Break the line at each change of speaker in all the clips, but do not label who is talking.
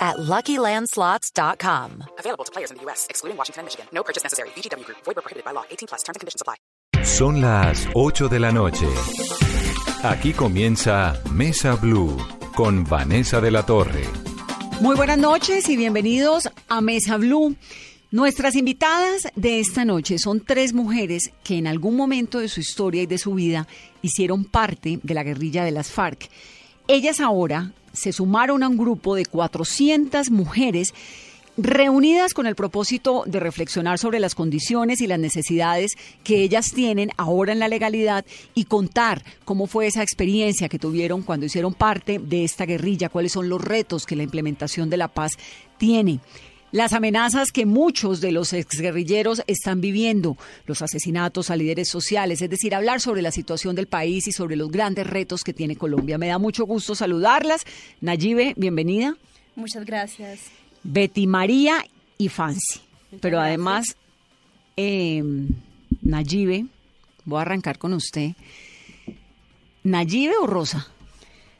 at LuckyLandSlots.com.
Available to players in the U.S., excluding Washington and Michigan. No purchase necessary. VGW Group. Void prohibited by law. 18 plus. Terms and conditions apply.
Son las 8 de la noche. Aquí comienza Mesa Blue con Vanessa de la Torre.
Muy buenas noches y bienvenidos a Mesa Blue. Nuestras invitadas de esta noche son tres mujeres que en algún momento de su historia y de su vida hicieron parte de la guerrilla de las FARC. Ellas ahora se sumaron a un grupo de 400 mujeres reunidas con el propósito de reflexionar sobre las condiciones y las necesidades que ellas tienen ahora en la legalidad y contar cómo fue esa experiencia que tuvieron cuando hicieron parte de esta guerrilla, cuáles son los retos que la implementación de la paz tiene las amenazas que muchos de los exguerrilleros están viviendo, los asesinatos a líderes sociales, es decir, hablar sobre la situación del país y sobre los grandes retos que tiene Colombia. Me da mucho gusto saludarlas. Nayibe, bienvenida.
Muchas gracias.
Betty María y Fancy. Pero además, eh, Nayibe, voy a arrancar con usted. ¿Nayibe o Rosa?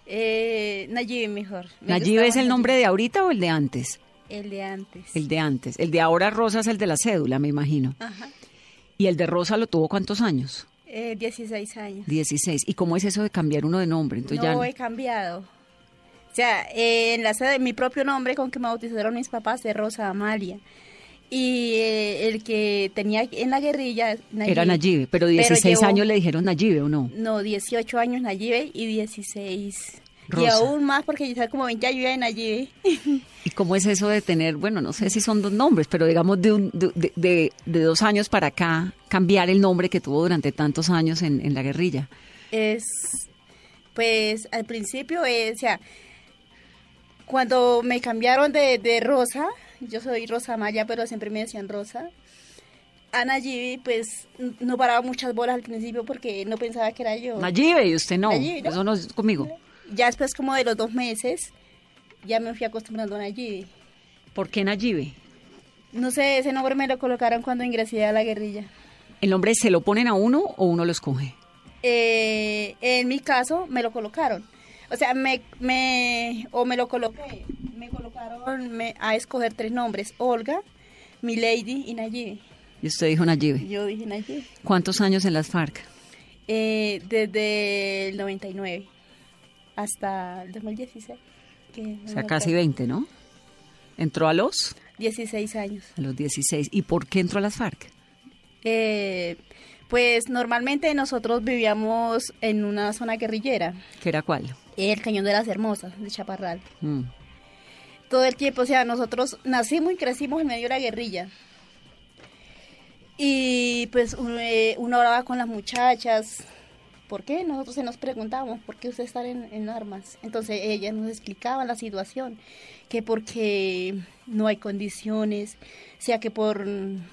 Eh, Nayibe mejor.
Me ¿Nayibe es el nombre de ahorita o el de antes?
El de antes.
El de antes. El de ahora Rosa es el de la cédula, me imagino. Ajá. ¿Y el de Rosa lo tuvo cuántos años?
Eh, 16 años.
16. ¿Y cómo es eso de cambiar uno de nombre?
Entonces no, he cambiado. O sea, eh, en la sede, mi propio nombre con que me bautizaron mis papás es Rosa Amalia. Y eh, el que tenía en la guerrilla...
Era Nayibe, pero 16 años le dijeron Nayibe, ¿o no?
No, 18 años Nayibe y 16 y aún más porque ya como 20 años en allí.
¿Y cómo es eso de tener, bueno, no sé si son dos nombres, pero digamos de, un, de, de, dos años para acá, cambiar el nombre que tuvo durante tantos años en, en la guerrilla?
Es, pues al principio, o sea, cuando me cambiaron de, de Rosa, yo soy Rosa Maya, pero siempre me decían Rosa. Ana Nayibe, pues no paraba muchas bolas al principio porque no pensaba que era yo.
Nayibe, y usted no. Eso no es conmigo
ya después como de los dos meses, ya me fui acostumbrando a Nayibe.
¿Por qué Nayibe?
No sé, ese nombre me lo colocaron cuando ingresé a la guerrilla.
¿El nombre se lo ponen a uno o uno lo escoge?
Eh, en mi caso, me lo colocaron. O sea, me, me, o me lo coloqué, me colocaron a escoger tres nombres, Olga, Milady y Nayibe.
¿Y usted dijo Nayibe?
Yo dije Nayibe.
¿Cuántos años en las FARC?
Eh, desde el 99 hasta el 2016.
o sea, casi 20, ¿no? ¿Entró a los?
16 años.
A los 16. ¿Y por qué entró a las FARC?
Eh, pues normalmente nosotros vivíamos en una zona guerrillera.
¿Qué era cuál?
El Cañón de las Hermosas, de Chaparral. Mm. Todo el tiempo, o sea, nosotros nacimos y crecimos en medio de la guerrilla. Y pues eh, uno hablaba con las muchachas, ¿por qué? Nosotros se nos preguntábamos, ¿por qué usted está en, armas? Entonces ella nos explicaba la situación, que porque no hay condiciones, sea que por,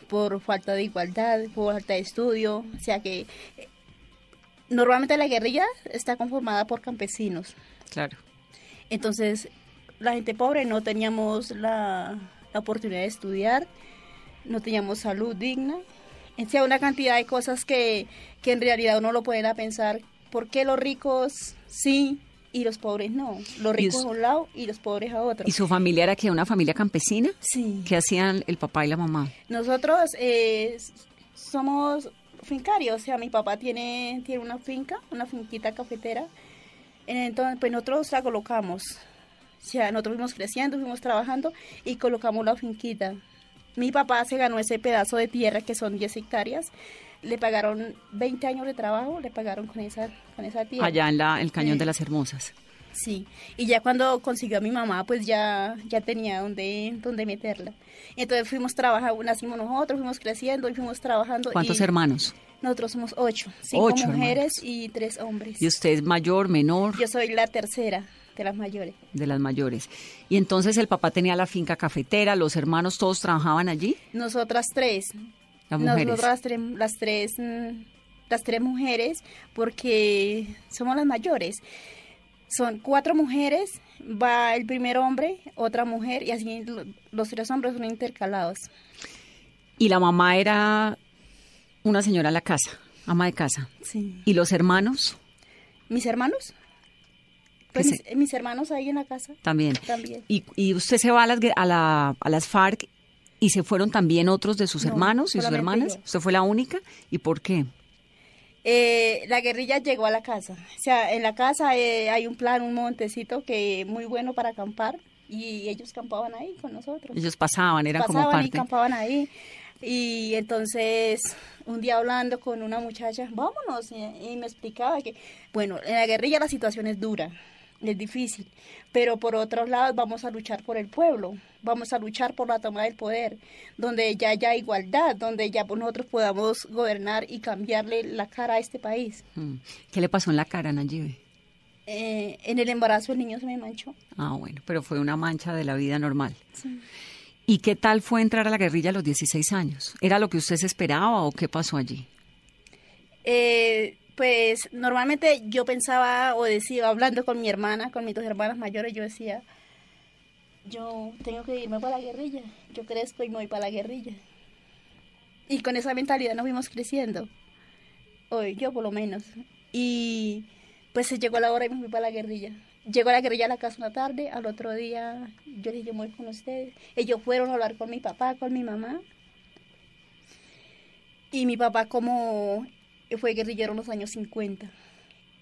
por falta de igualdad, por falta de estudio, sea que eh, normalmente la guerrilla está conformada por campesinos.
Claro.
Entonces, la gente pobre no teníamos la, la oportunidad de estudiar, no teníamos salud digna, sea una cantidad de cosas que, que en realidad uno lo puede pensar, ¿por qué los ricos sí y los pobres no? Los ricos a un lado y los pobres a otro.
¿Y su familia era que una familia campesina?
Sí.
¿Qué hacían el papá y la mamá?
Nosotros eh, somos fincarios, o sea, mi papá tiene, tiene una finca, una finquita cafetera, entonces pues nosotros la colocamos. O sea, nosotros fuimos creciendo, fuimos trabajando y colocamos la finquita. Mi papá se ganó ese pedazo de tierra que son 10 hectáreas. Le pagaron 20 años de trabajo, le pagaron con esa, con esa tierra.
Allá en la, el Cañón de las Hermosas.
Sí, y ya cuando consiguió a mi mamá, pues ya, ya tenía donde, donde meterla. Entonces fuimos trabajando, nacimos nosotros, fuimos creciendo y fuimos trabajando.
¿Cuántos hermanos?
Nosotros somos ocho, cinco mujeres y tres hombres.
¿Y usted es mayor, menor?
Yo soy la tercera. De las mayores.
De las mayores. Y entonces el papá tenía la finca cafetera, los hermanos todos trabajaban allí.
Nosotras tres.
Las mujeres.
Nosotros las tres, las tres, mm, las tres mujeres, porque somos las mayores. Son cuatro mujeres, va el primer hombre, otra mujer, y así lo- los tres hombres son intercalados.
Y la mamá era una señora a la casa, ama de casa.
Sí.
¿Y los hermanos?
¿Mis hermanos? Pues
¿Qué
mis,
se-
mis hermanos ahí en la casa.
También.
También.
¿Y, y usted se va a las, a, la- a las FARC y se fueron también otros de sus
No,
hermanos y sus hermanas?
yo.
¿Usted fue la única? ¿Y por qué?
Eh, la guerrilla llegó a la casa. O sea, en la casa eh, hay un plan, un montecito que muy bueno para acampar y ellos campaban ahí con nosotros.
Ellos pasaban, eran como
Pasaban y
parte.
campaban ahí. Y entonces, un día hablando con una muchacha, vámonos, y me explicaba que, bueno, en la guerrilla la situación es dura, es difícil, pero por otros lados vamos a luchar por el pueblo, vamos a luchar por la toma del poder, donde ya haya igualdad, donde ya nosotros podamos gobernar y cambiarle la cara a este país.
Mm. ¿Qué le pasó en la cara, Nayibe?
Eh, en el embarazo el niño se me manchó.
Ah, bueno, pero fue una mancha de la vida normal. ¿Y qué tal fue entrar a la guerrilla a los 16 años? ¿Era lo que usted se esperaba o qué pasó allí?
Eh, pues normalmente yo pensaba o decía, hablando con mi hermana, con mis dos hermanas mayores, yo decía, yo tengo que irme para la guerrilla, yo crezco y me voy para la guerrilla. Y con esa mentalidad nos fuimos creciendo, hoy yo por lo menos. Y pues se llegó la hora y me fui para la guerrilla. Llegó la guerrilla a la casa una tarde, al otro día yo dije, yo me voy con ustedes. Ellos fueron a hablar con mi papá, con mi mamá. Y mi papá como fue guerrillero en los años 50.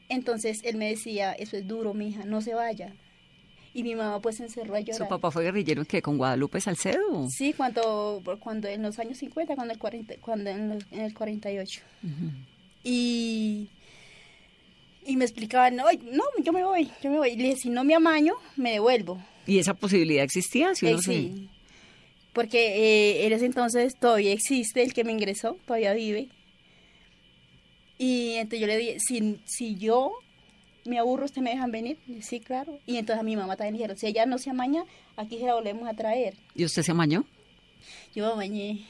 Entonces él me decía, eso es duro, mija, no se vaya. Y mi mamá pues se encerró a llorar.
¿Su papá fue guerrillero en qué? ¿Con Guadalupe Salcedo?
Sí, cuando, cuando en los años 50, cuando, el 40, cuando en, los- en el 48. Y, y me explicaban, no, no, yo me voy, yo me voy. Y le dije, si no me amaño, me devuelvo.
¿Y esa posibilidad existía? Si uno
Eh,
se-
sí. Porque eh, en ese entonces todavía existe el que me ingresó, todavía vive. Y entonces yo le dije, si, si yo me aburro, ¿usted me dejan venir? Y, sí, claro. Y entonces a mi mamá también dijeron, si ella no se amaña, aquí se la volvemos a traer.
¿Y usted se amañó?
Yo me bañé.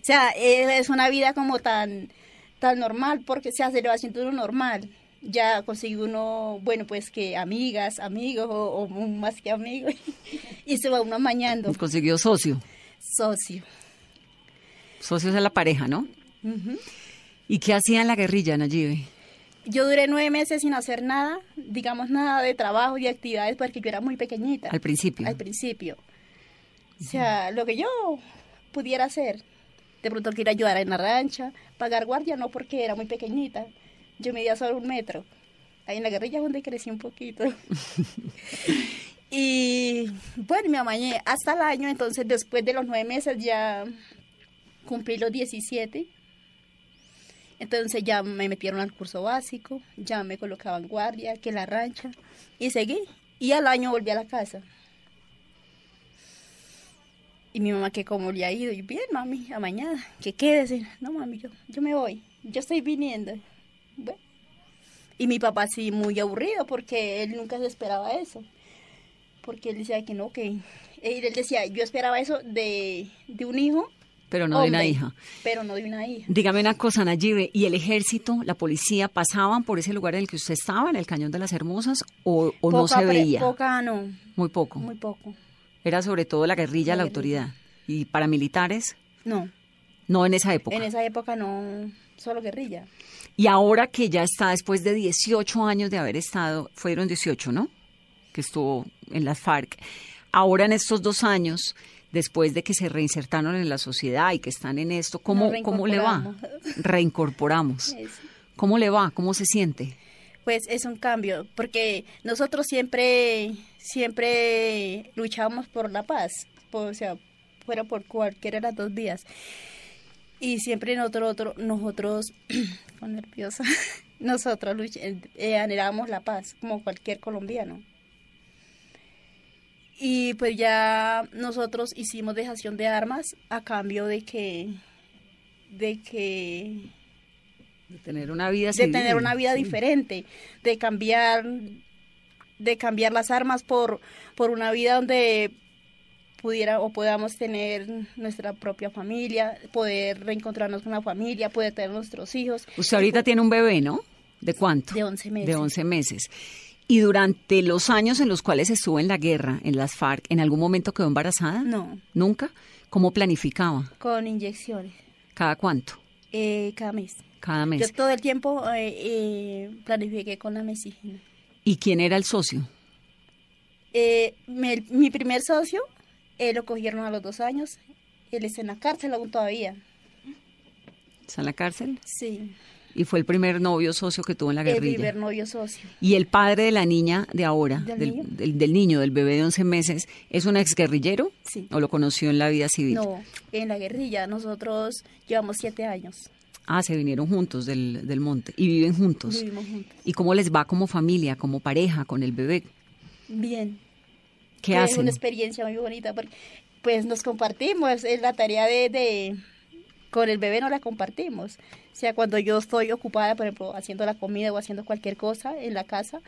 O sea, es una vida como tan, tan normal, porque se hace, le va haciendo uno normal. Ya consigue uno, bueno, pues que amigas, amigos, o, o más que amigos, y se va uno amañando.
Consiguió socio.
Socio.
Socios de la pareja, ¿no? ¿Y qué hacía en la guerrilla, Nayibe?
Yo duré nueve meses sin hacer nada, digamos nada de trabajo y actividades, porque yo era muy pequeñita.
Al principio.
Al principio. O sea, lo que yo pudiera hacer. De pronto que ir a ayudar en la rancha, pagar guardia, no porque era muy pequeñita. Yo medía solo un metro. Ahí en la guerrilla es donde crecí un poquito. y bueno, me amañé hasta el año, entonces después de los nueve meses ya cumplí los 17. Entonces ya me metieron al curso básico, ya me colocaban guardia, que la rancha, y seguí. Y al año volví a la casa. Y mi mamá que como le ha ido, y bien mami, a mañana, que quédese. No mami, yo, yo me voy, yo estoy viniendo. Y mi papá sí muy aburrido porque él nunca se esperaba eso. Porque él decía que no, que... Él decía, yo esperaba eso de, de un hijo.
Pero no de una
hombre,
hija.
Pero no de una hija.
Dígame una cosa, Nayibe, ¿y el ejército, la policía, pasaban por ese lugar en el que usted estaba, en el Cañón de las Hermosas, o, o no se veía?
Poca no,
Muy poco.
muy poco.
Era sobre todo la guerrilla, la,
La
autoridad. ¿Y paramilitares?
No,
No en esa época.
en esa época no, solo guerrilla.
Y ahora que ya está, después de 18 años de haber estado, fueron 18, ¿no? Que estuvo en las FARC. Ahora en estos dos años, después de que se reinsertaron en la sociedad y que están en esto, ¿cómo, ¿cómo le va? Reincorporamos. ¿Cómo le va? ¿Cómo se siente?
Pues es un cambio, porque nosotros siempre, siempre luchamos por la paz, por- o sea, fuera por cualquiera de las dos vías. Y siempre nosotros, otro- nosotros, con nerviosa, nosotros eh, anhelamos la paz, como cualquier colombiano. Y pues ya nosotros hicimos dejación de armas a cambio de que, de que
De tener una vida
de tener una vida
Sí.
diferente, de cambiar, de cambiar las armas por, por una vida donde pudiera o podamos tener nuestra propia familia, poder reencontrarnos con la familia, poder tener nuestros hijos.
Usted ahorita tiene un bebé, ¿no? ¿De cuánto?
De 11 meses.
De 11 meses. Y durante los años en los cuales estuvo en la guerra, en las FARC, ¿en algún momento quedó embarazada?
No.
¿Nunca? ¿Cómo planificaba?
Con inyecciones.
¿Cada cuánto?
Eh, cada mes.
Cada mes.
Yo todo el tiempo eh, eh, planifiqué con la mesígena.
¿Y quién era el socio?
Eh, me- mi primer socio eh, lo cogieron a los dos años. Él está en la cárcel aún todavía.
¿Está en la cárcel?
Sí,
Y fue el primer novio socio que tuvo en la
el
guerrilla.
primer novio socio.
Y el padre de la niña de ahora,
¿Del
del,
niño?
del- del niño, del bebé de 11 meses, ¿es un exguerrillero?
Sí.
¿O lo conoció en la vida civil?
No, en la guerrilla. Nosotros llevamos siete años.
Ah, se vinieron juntos del, del monte y viven juntos.
Vivimos juntos.
¿Y cómo les va como familia, como pareja, con el bebé?
Bien.
¿Qué hacen?
una experiencia muy bonita porque pues nos compartimos. Es la tarea de, de- con el bebé no la compartimos. O sea, cuando yo estoy ocupada, por ejemplo, haciendo la comida o haciendo cualquier cosa en la casa,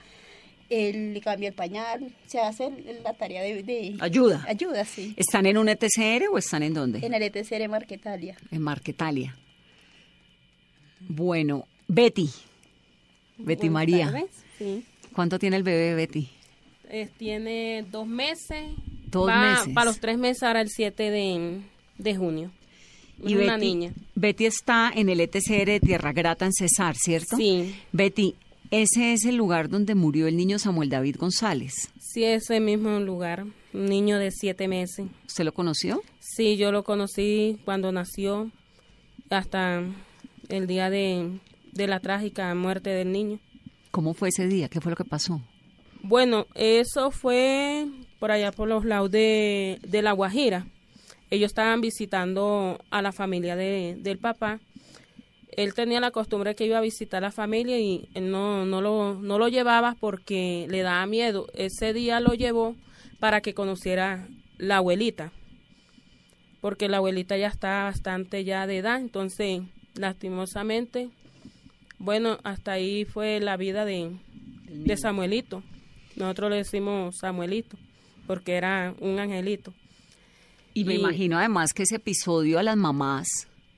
él le cambia el pañal, se hace la tarea de, de-
Ayuda.
Ayuda, sí.
¿Están en un ETCR o están en dónde?
En el ETC de Marquetalia.
En Marquetalia. Bueno, Betty. Betty
Buenas
María.
tardes, Sí.
¿Cuánto tiene el bebé Betty?
Eh, tiene dos meses.
Dos
Va
meses.
Para los tres meses, ahora el 7 de, de junio. Es una
Betty,
niña.
Betty está en el ETCR de Tierra Grata en Cesar, ¿cierto?
Sí.
Betty, ese es el lugar donde murió el niño Samuel David González.
Sí, ese mismo lugar. Un niño de siete meses.
¿Usted lo conoció?
Sí, yo lo conocí cuando nació, hasta el día de, de la trágica muerte del niño.
¿Cómo fue ese día? ¿Qué fue lo que pasó?
Bueno, eso fue por allá por los lados de, de La Guajira. Ellos estaban visitando a la familia de, del papá. Él tenía la costumbre que iba a visitar a la familia y él no, no, lo, no lo llevaba porque le daba miedo. Ese día lo llevó para que conociera la abuelita, porque la abuelita ya está bastante ya de edad, entonces lastimosamente, bueno, hasta ahí fue la vida de, de Samuelito. Nosotros le decimos Samuelito, porque era un angelito.
Y me
Y-
imagino además que ese episodio a las mamás,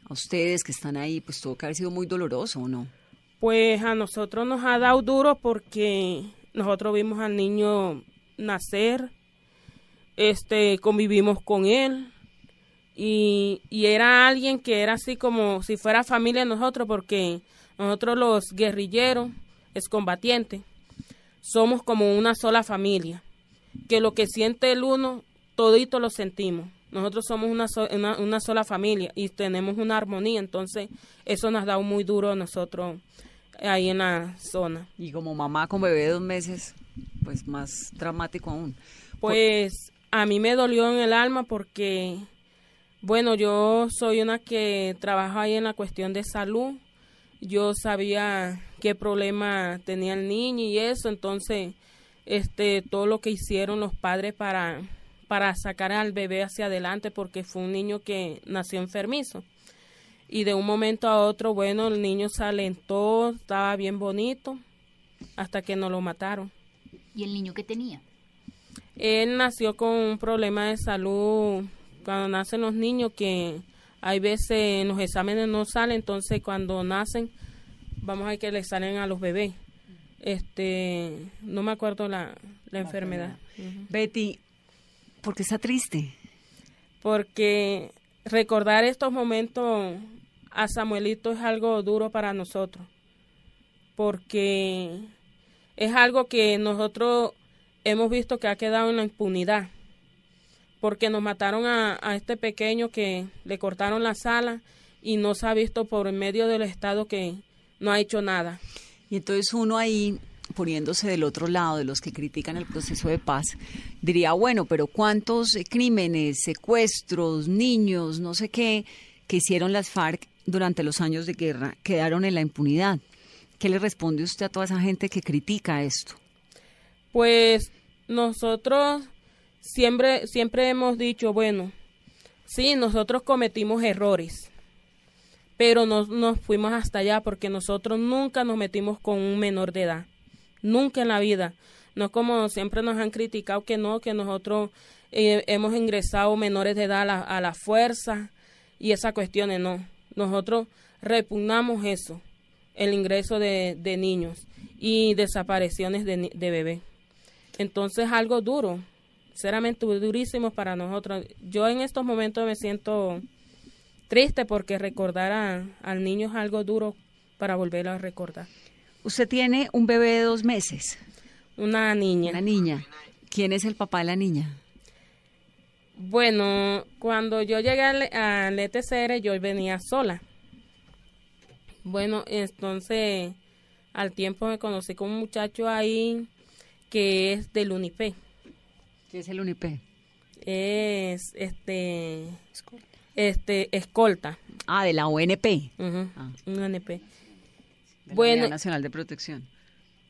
a ustedes que están ahí, pues tuvo que haber sido muy doloroso, ¿o no?
Pues a nosotros nos ha dado duro porque nosotros vimos al niño nacer, este, convivimos con él y, y era alguien que era así como si fuera familia de nosotros porque nosotros los guerrilleros, excombatientes, somos como una sola familia, que lo que siente el uno, todito lo sentimos. Nosotros somos una, so- una, una sola familia y tenemos una armonía, entonces eso nos ha dado muy duro a nosotros ahí en la zona.
Y como mamá con bebé de dos meses, pues más dramático aún.
Pues a mí me dolió en el alma porque, bueno, yo soy una que trabaja ahí en la cuestión de salud. Yo sabía qué problema tenía el niño y eso, entonces, este, todo lo que hicieron los padres para, para sacar al bebé hacia adelante porque fue un niño que nació enfermizo. Y de un momento a otro, bueno, el niño se alentó, estaba bien bonito, hasta que nos lo mataron.
¿Y el niño que tenía?
Él nació con un problema de salud cuando nacen los niños que hay veces en los exámenes no salen, entonces cuando nacen vamos a ver que le salen a los bebés. Este, no me acuerdo la, la enfermedad.
Betty, ¿por qué está triste?
Porque recordar estos momentos a Samuelito es algo duro para nosotros. Porque es algo que nosotros hemos visto que ha quedado en la impunidad. Porque nos mataron a, a este pequeño que le cortaron la sala y no se ha visto por medio del Estado que no ha hecho nada.
Y entonces uno ahí, poniéndose del otro lado de los que critican el proceso de paz, diría, bueno, pero ¿cuántos eh, crímenes, secuestros, niños, no sé qué, que hicieron las FARC durante los años de guerra quedaron en la impunidad? ¿Qué le responde usted a toda esa gente que critica esto?
Pues nosotros siempre, siempre hemos dicho, bueno, sí, nosotros cometimos errores, pero no nos fuimos hasta allá porque nosotros nunca nos metimos con un menor de edad, nunca en la vida. No como siempre nos han criticado que no, que nosotros eh, hemos ingresado menores de edad a la, fuerza y esas cuestiones, no. Nosotros repugnamos eso, el ingreso de, niños y desapariciones de, de bebés. Entonces algo duro, sinceramente durísimo para nosotros. Yo en estos momentos me siento triste porque recordar a- al niño es algo duro para volverlo a recordar.
Usted tiene un bebé de dos meses,
Una niña.
una niña. ¿Quién es el papá de la niña?
Bueno, cuando yo llegué al, al ETCR yo venía sola. Bueno, entonces al tiempo me conocí con un muchacho ahí que es del UNIPE.
¿Qué es el UNIP?
Es este este escolta.
Ah, de la ONP.
Ujú,
Ah.
un UNP.
De
Bueno.
Nacional de Protección.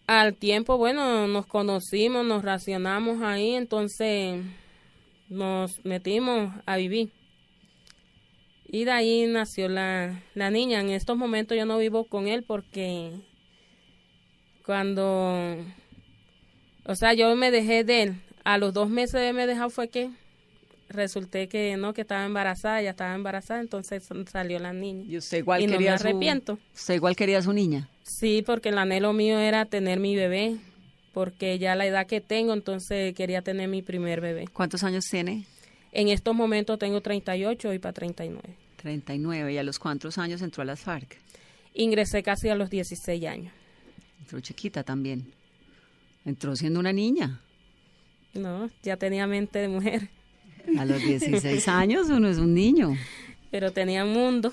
Al tiempo, bueno, nos conocimos, nos racionamos ahí, entonces nos metimos a vivir. Y de ahí nació la, la niña. En estos momentos yo no vivo con él porque cuando, o sea, yo me dejé de él. A los dos meses de me dejado fue que resulté que no, que estaba embarazada, ya estaba embarazada, entonces salió la niña.
Y usted igual
Y no me
su-
arrepiento.
Usted igual quería a su niña.
Sí, porque el anhelo mío era tener mi bebé, porque ya la edad que tengo, entonces quería tener mi primer bebé.
¿Cuántos años tiene?
En estos momentos tengo 38 y para 39.
39. ¿Y a los cuántos años entró a las FARC?
Ingresé casi a los 16 años.
Entró chiquita también. Entró siendo una niña.
No, ya tenía mente de mujer,
A los 16 años uno es un niño.
pero tenía mundo.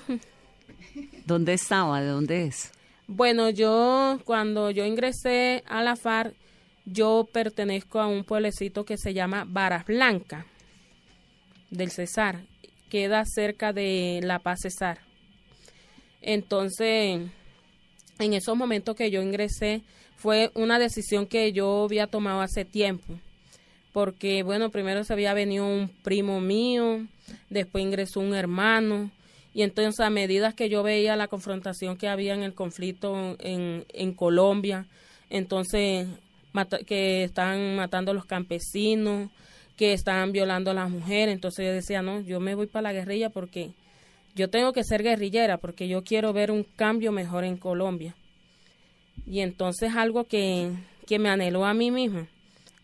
¿Dónde estaba? ¿De dónde es?
Bueno, yo cuando yo ingresé a la FARC, yo pertenezco a un pueblecito que se llama Varas Blanca del Cesar. Queda cerca de La Paz Cesar. Entonces, en esos momentos que yo ingresé, fue una decisión que yo había tomado hace tiempo. Porque, bueno, primero se había venido un primo mío, después ingresó un hermano, y entonces a medida que yo veía la confrontación que había en el conflicto en, en Colombia, entonces que estaban matando a los campesinos, que estaban violando a las mujeres, entonces yo decía, no, yo me voy para la guerrilla porque yo tengo que ser guerrillera, porque yo quiero ver un cambio mejor en Colombia. Y entonces algo que, que me anheló a mí misma,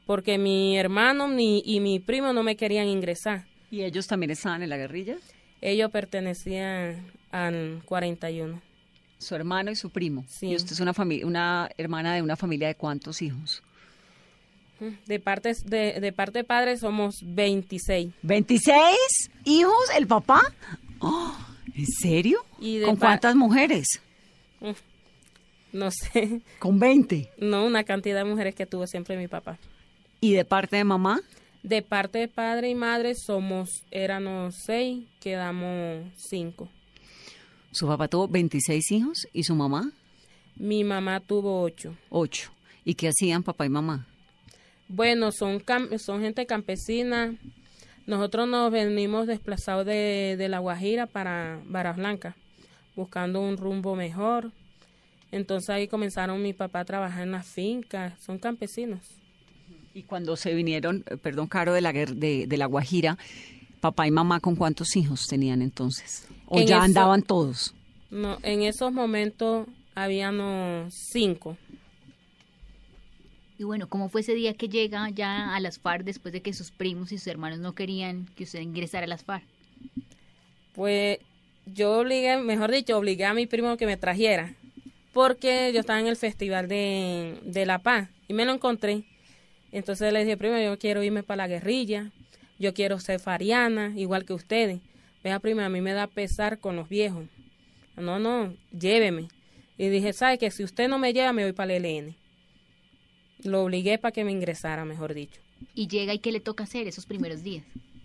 porque mi hermano ni, y mi primo no me querían ingresar.
¿Y ellos también estaban en la guerrilla?
Ellos pertenecían al 41.
Su hermano y su primo.
Sí.
¿Y usted es una, fami- una hermana de una familia de cuántos hijos?
De parte de, de parte de padre somos 26.
¿26 hijos el papá? Oh, ¿En serio?
Y de
¿Con cuántas mujeres?
No sé,
Con 20.
no una cantidad de mujeres que tuvo siempre mi papá.
¿Y de parte de mamá?
De parte de padre y madre somos, éramos seis, quedamos cinco.
Su papá tuvo 26 hijos y su mamá
Mi mamá tuvo ocho.
8. ¿Y qué hacían papá y mamá?
Bueno, son, son gente campesina. Nosotros nos venimos desplazados de, de La Guajira para Varas Blancas, buscando un rumbo mejor. Entonces ahí comenzaron mi papá a trabajar en las fincas, son campesinos.
Y cuando se vinieron, eh, perdón, Caro, de la, de, de la Guajira, papá y mamá, ¿con cuántos hijos tenían entonces? ¿O
En
ya
eso-
andaban todos?
No, en esos momentos habíamos cinco.
Y bueno, ¿cómo fue ese día que llega ya a las FARC después de que sus primos y sus hermanos no querían que usted ingresara a las FARC?
Pues yo obligué, mejor dicho, obligué a mi primo que me trajera, porque yo estaba en el Festival de, de La Paz y me lo encontré. Entonces le dije, primo, yo quiero irme para la guerrilla, yo quiero ser fariana, igual que ustedes. Vea, prima, a mí me da pesar con los viejos. No, no, lléveme. Y dije, ¿sabe que Si usted no me lleva, me voy para el ELN. Lo obligué para que me ingresara, mejor dicho.
Y llega y qué le toca hacer esos primeros días.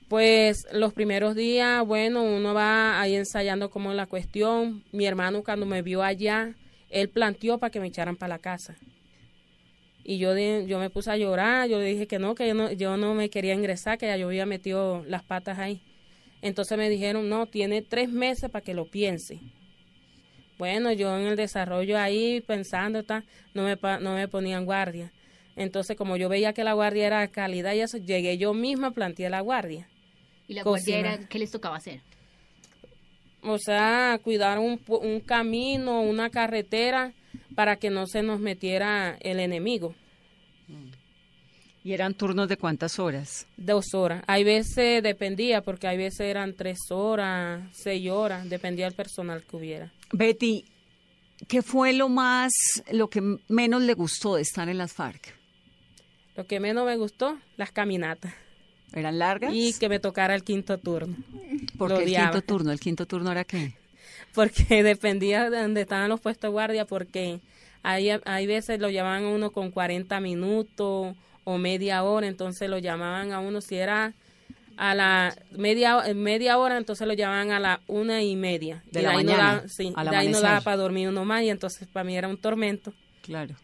Pues los primeros días, bueno, uno va ahí ensayando como la cuestión. Mi hermano cuando me vio allá, él planteó para que me echaran para la casa. Y yo, di- yo me puse a llorar, yo dije que no, que yo no, yo no me quería ingresar, que ya yo había metido las patas ahí. Entonces me dijeron, no, tiene tres meses para que lo piense. Bueno, yo en el desarrollo ahí pensando, ta, no, me, no me ponían guardia. Entonces, como yo veía que la guardia era calidad y eso, llegué yo misma, planteé la guardia.
¿Y la
Cocina.
guardia era qué les tocaba hacer?
O sea, cuidar un, un camino, una carretera, para que no se nos metiera el enemigo.
¿Y eran turnos de cuántas horas?
Dos horas. Hay veces dependía, porque hay veces eran tres horas, seis horas, dependía del personal que hubiera.
Betty, ¿qué fue lo más, lo que menos le gustó de estar en las FARC?
Lo que menos me gustó, las caminatas.
¿Eran largas?
Y que me tocara el quinto turno.
¿Por qué el
odiaba.
quinto turno? ¿El quinto turno era qué?
Porque dependía de donde estaban los puestos de guardia, porque hay, hay veces lo llamaban a uno con 40 minutos o media hora, entonces lo llamaban a uno, si era a la media, media hora, entonces lo llamaban a la una y media.
De
y
la
ahí no
mañana,
daba, sí,
al
de ahí no daba para dormir uno más, y entonces para mí era un tormento.
Claro.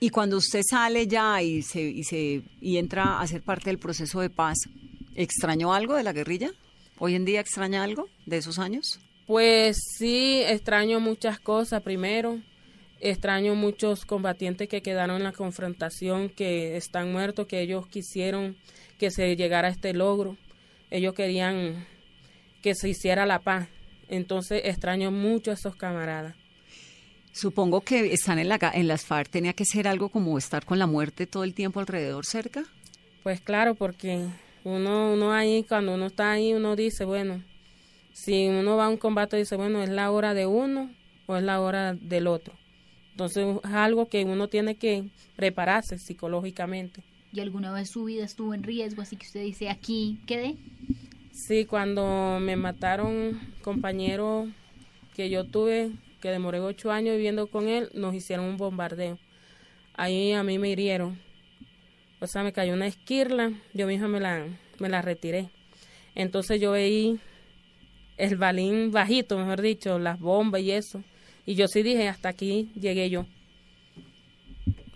Y cuando usted sale ya y se, y se y entra a ser parte del proceso de paz, ¿extrañó algo de la guerrilla? ¿Hoy en día extraña algo de esos años?
Pues sí, extraño muchas cosas. Primero, extraño muchos combatientes que quedaron en la confrontación, que están muertos, que ellos quisieron que se llegara a este logro. Ellos querían que se hiciera la paz. Entonces extraño mucho a esos camaradas.
Supongo que están en, la, en las FARC, tenía que ser algo como estar con la muerte todo el tiempo alrededor cerca.
Pues claro, porque uno, uno ahí, cuando uno está ahí, uno dice, bueno, si uno va a un combate, dice, bueno, es la hora de uno o es la hora del otro. Entonces es algo que uno tiene que prepararse psicológicamente.
¿Y alguna vez su vida estuvo en riesgo? Así que usted dice, aquí quedé.
Sí, cuando me mataron compañero que yo tuve, que demoré ocho años viviendo con él, nos hicieron un bombardeo. Ahí a mí me hirieron. O sea, me cayó una esquirla, yo misma me la, me la retiré. Entonces yo veí el balín bajito, mejor dicho, las bombas y eso. Y yo sí dije, hasta aquí llegué yo.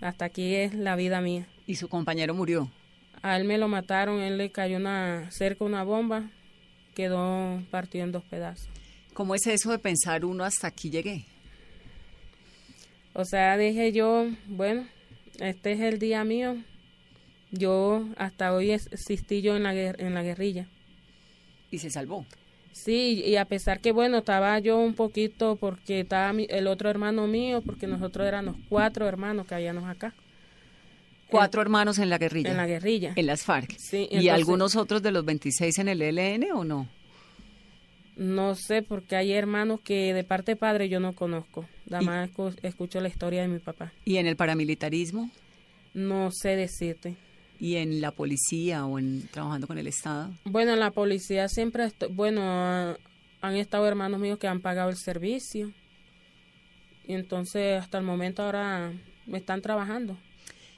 Hasta aquí es la vida mía.
Y su compañero murió.
A él me lo mataron, él le cayó una cerca una bomba, quedó partido en dos pedazos.
¿Cómo es eso de pensar uno hasta aquí llegué?
O sea, dije yo, bueno, este es el día mío. Yo hasta hoy existí yo en la, en la guerrilla.
Y se salvó.
Sí, y a pesar que bueno, estaba yo un poquito porque estaba mi- el otro hermano mío, porque nosotros éramos cuatro hermanos que habíamos acá,
Cuatro hermanos en la guerrilla.
en la guerrilla.
En las FARC.
Sí,
¿Y algunos otros de los 26 en el ELN o no?
No sé, porque hay hermanos que de parte de padre yo no conozco. Nada más escu- escucho la historia de mi papá.
¿Y en el paramilitarismo?
No sé decirte.
¿Y en la policía o en trabajando con el Estado?
Bueno, en la policía siempre, bueno, han estado hermanos míos que han pagado el servicio. Y entonces hasta el momento ahora me están trabajando.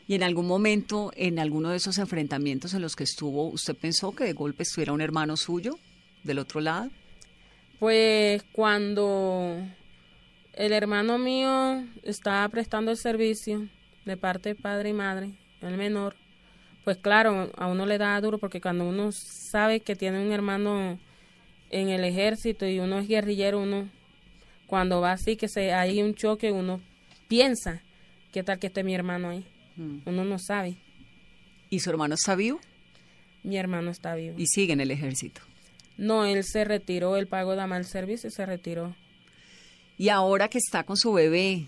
¿Y en algún momento, en alguno de esos enfrentamientos en los que estuvo, usted pensó que de golpe estuviera un hermano suyo del otro lado?
Pues cuando el hermano mío estaba prestando el servicio de parte de padre y madre, el menor, pues claro, a uno le da duro porque cuando uno sabe que tiene un hermano en el ejército y uno es guerrillero, uno cuando va así que se hay un choque, uno piensa, ¿qué tal que esté mi hermano ahí? Uno no sabe.
¿Y su hermano está vivo?
Mi hermano está vivo.
Y sigue en el ejército.
No, él se retiró, él pagó de mal servicio y se retiró.
Y ahora que está con su bebé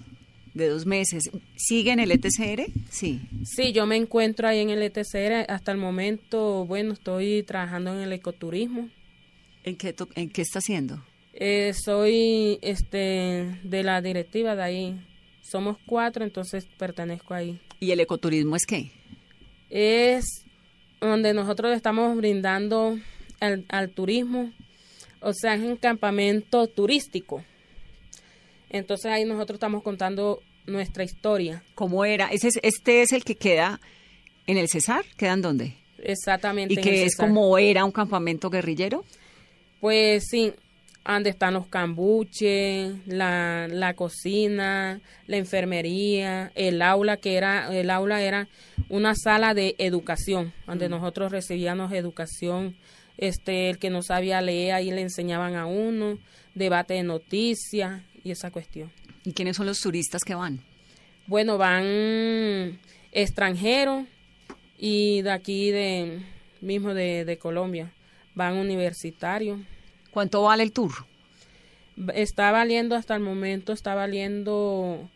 de dos meses, ¿sigue en el ETCR? Sí.
Sí, yo me encuentro ahí en el ETCR. Hasta el momento, bueno, estoy trabajando en el ecoturismo.
¿En qué, to- en qué está haciendo?
Eh, soy este de la directiva de ahí. Somos cuatro, entonces pertenezco ahí.
¿Y el ecoturismo es qué?
Es donde nosotros estamos brindando al, al turismo, o sea, es un campamento turístico. Entonces ahí nosotros estamos contando nuestra historia.
¿Cómo era? Ese es- este es el que queda en el Cesar. ¿Queda en dónde?
Exactamente.
¿Y
en
que
el
es
Cesar.
como era un campamento guerrillero?
Pues sí, donde están los cambuches, la, la cocina, la enfermería, el aula que era, el aula era una sala de educación, donde nosotros recibíamos educación, este, el que no sabía leer ahí le enseñaban a uno, debate de noticias y esa cuestión.
¿Y quiénes son los turistas que van?
Bueno, van extranjeros y de aquí de mismo de, de Colombia. Van universitarios.
¿Cuánto vale el tour?
Está valiendo hasta el momento, está valiendo,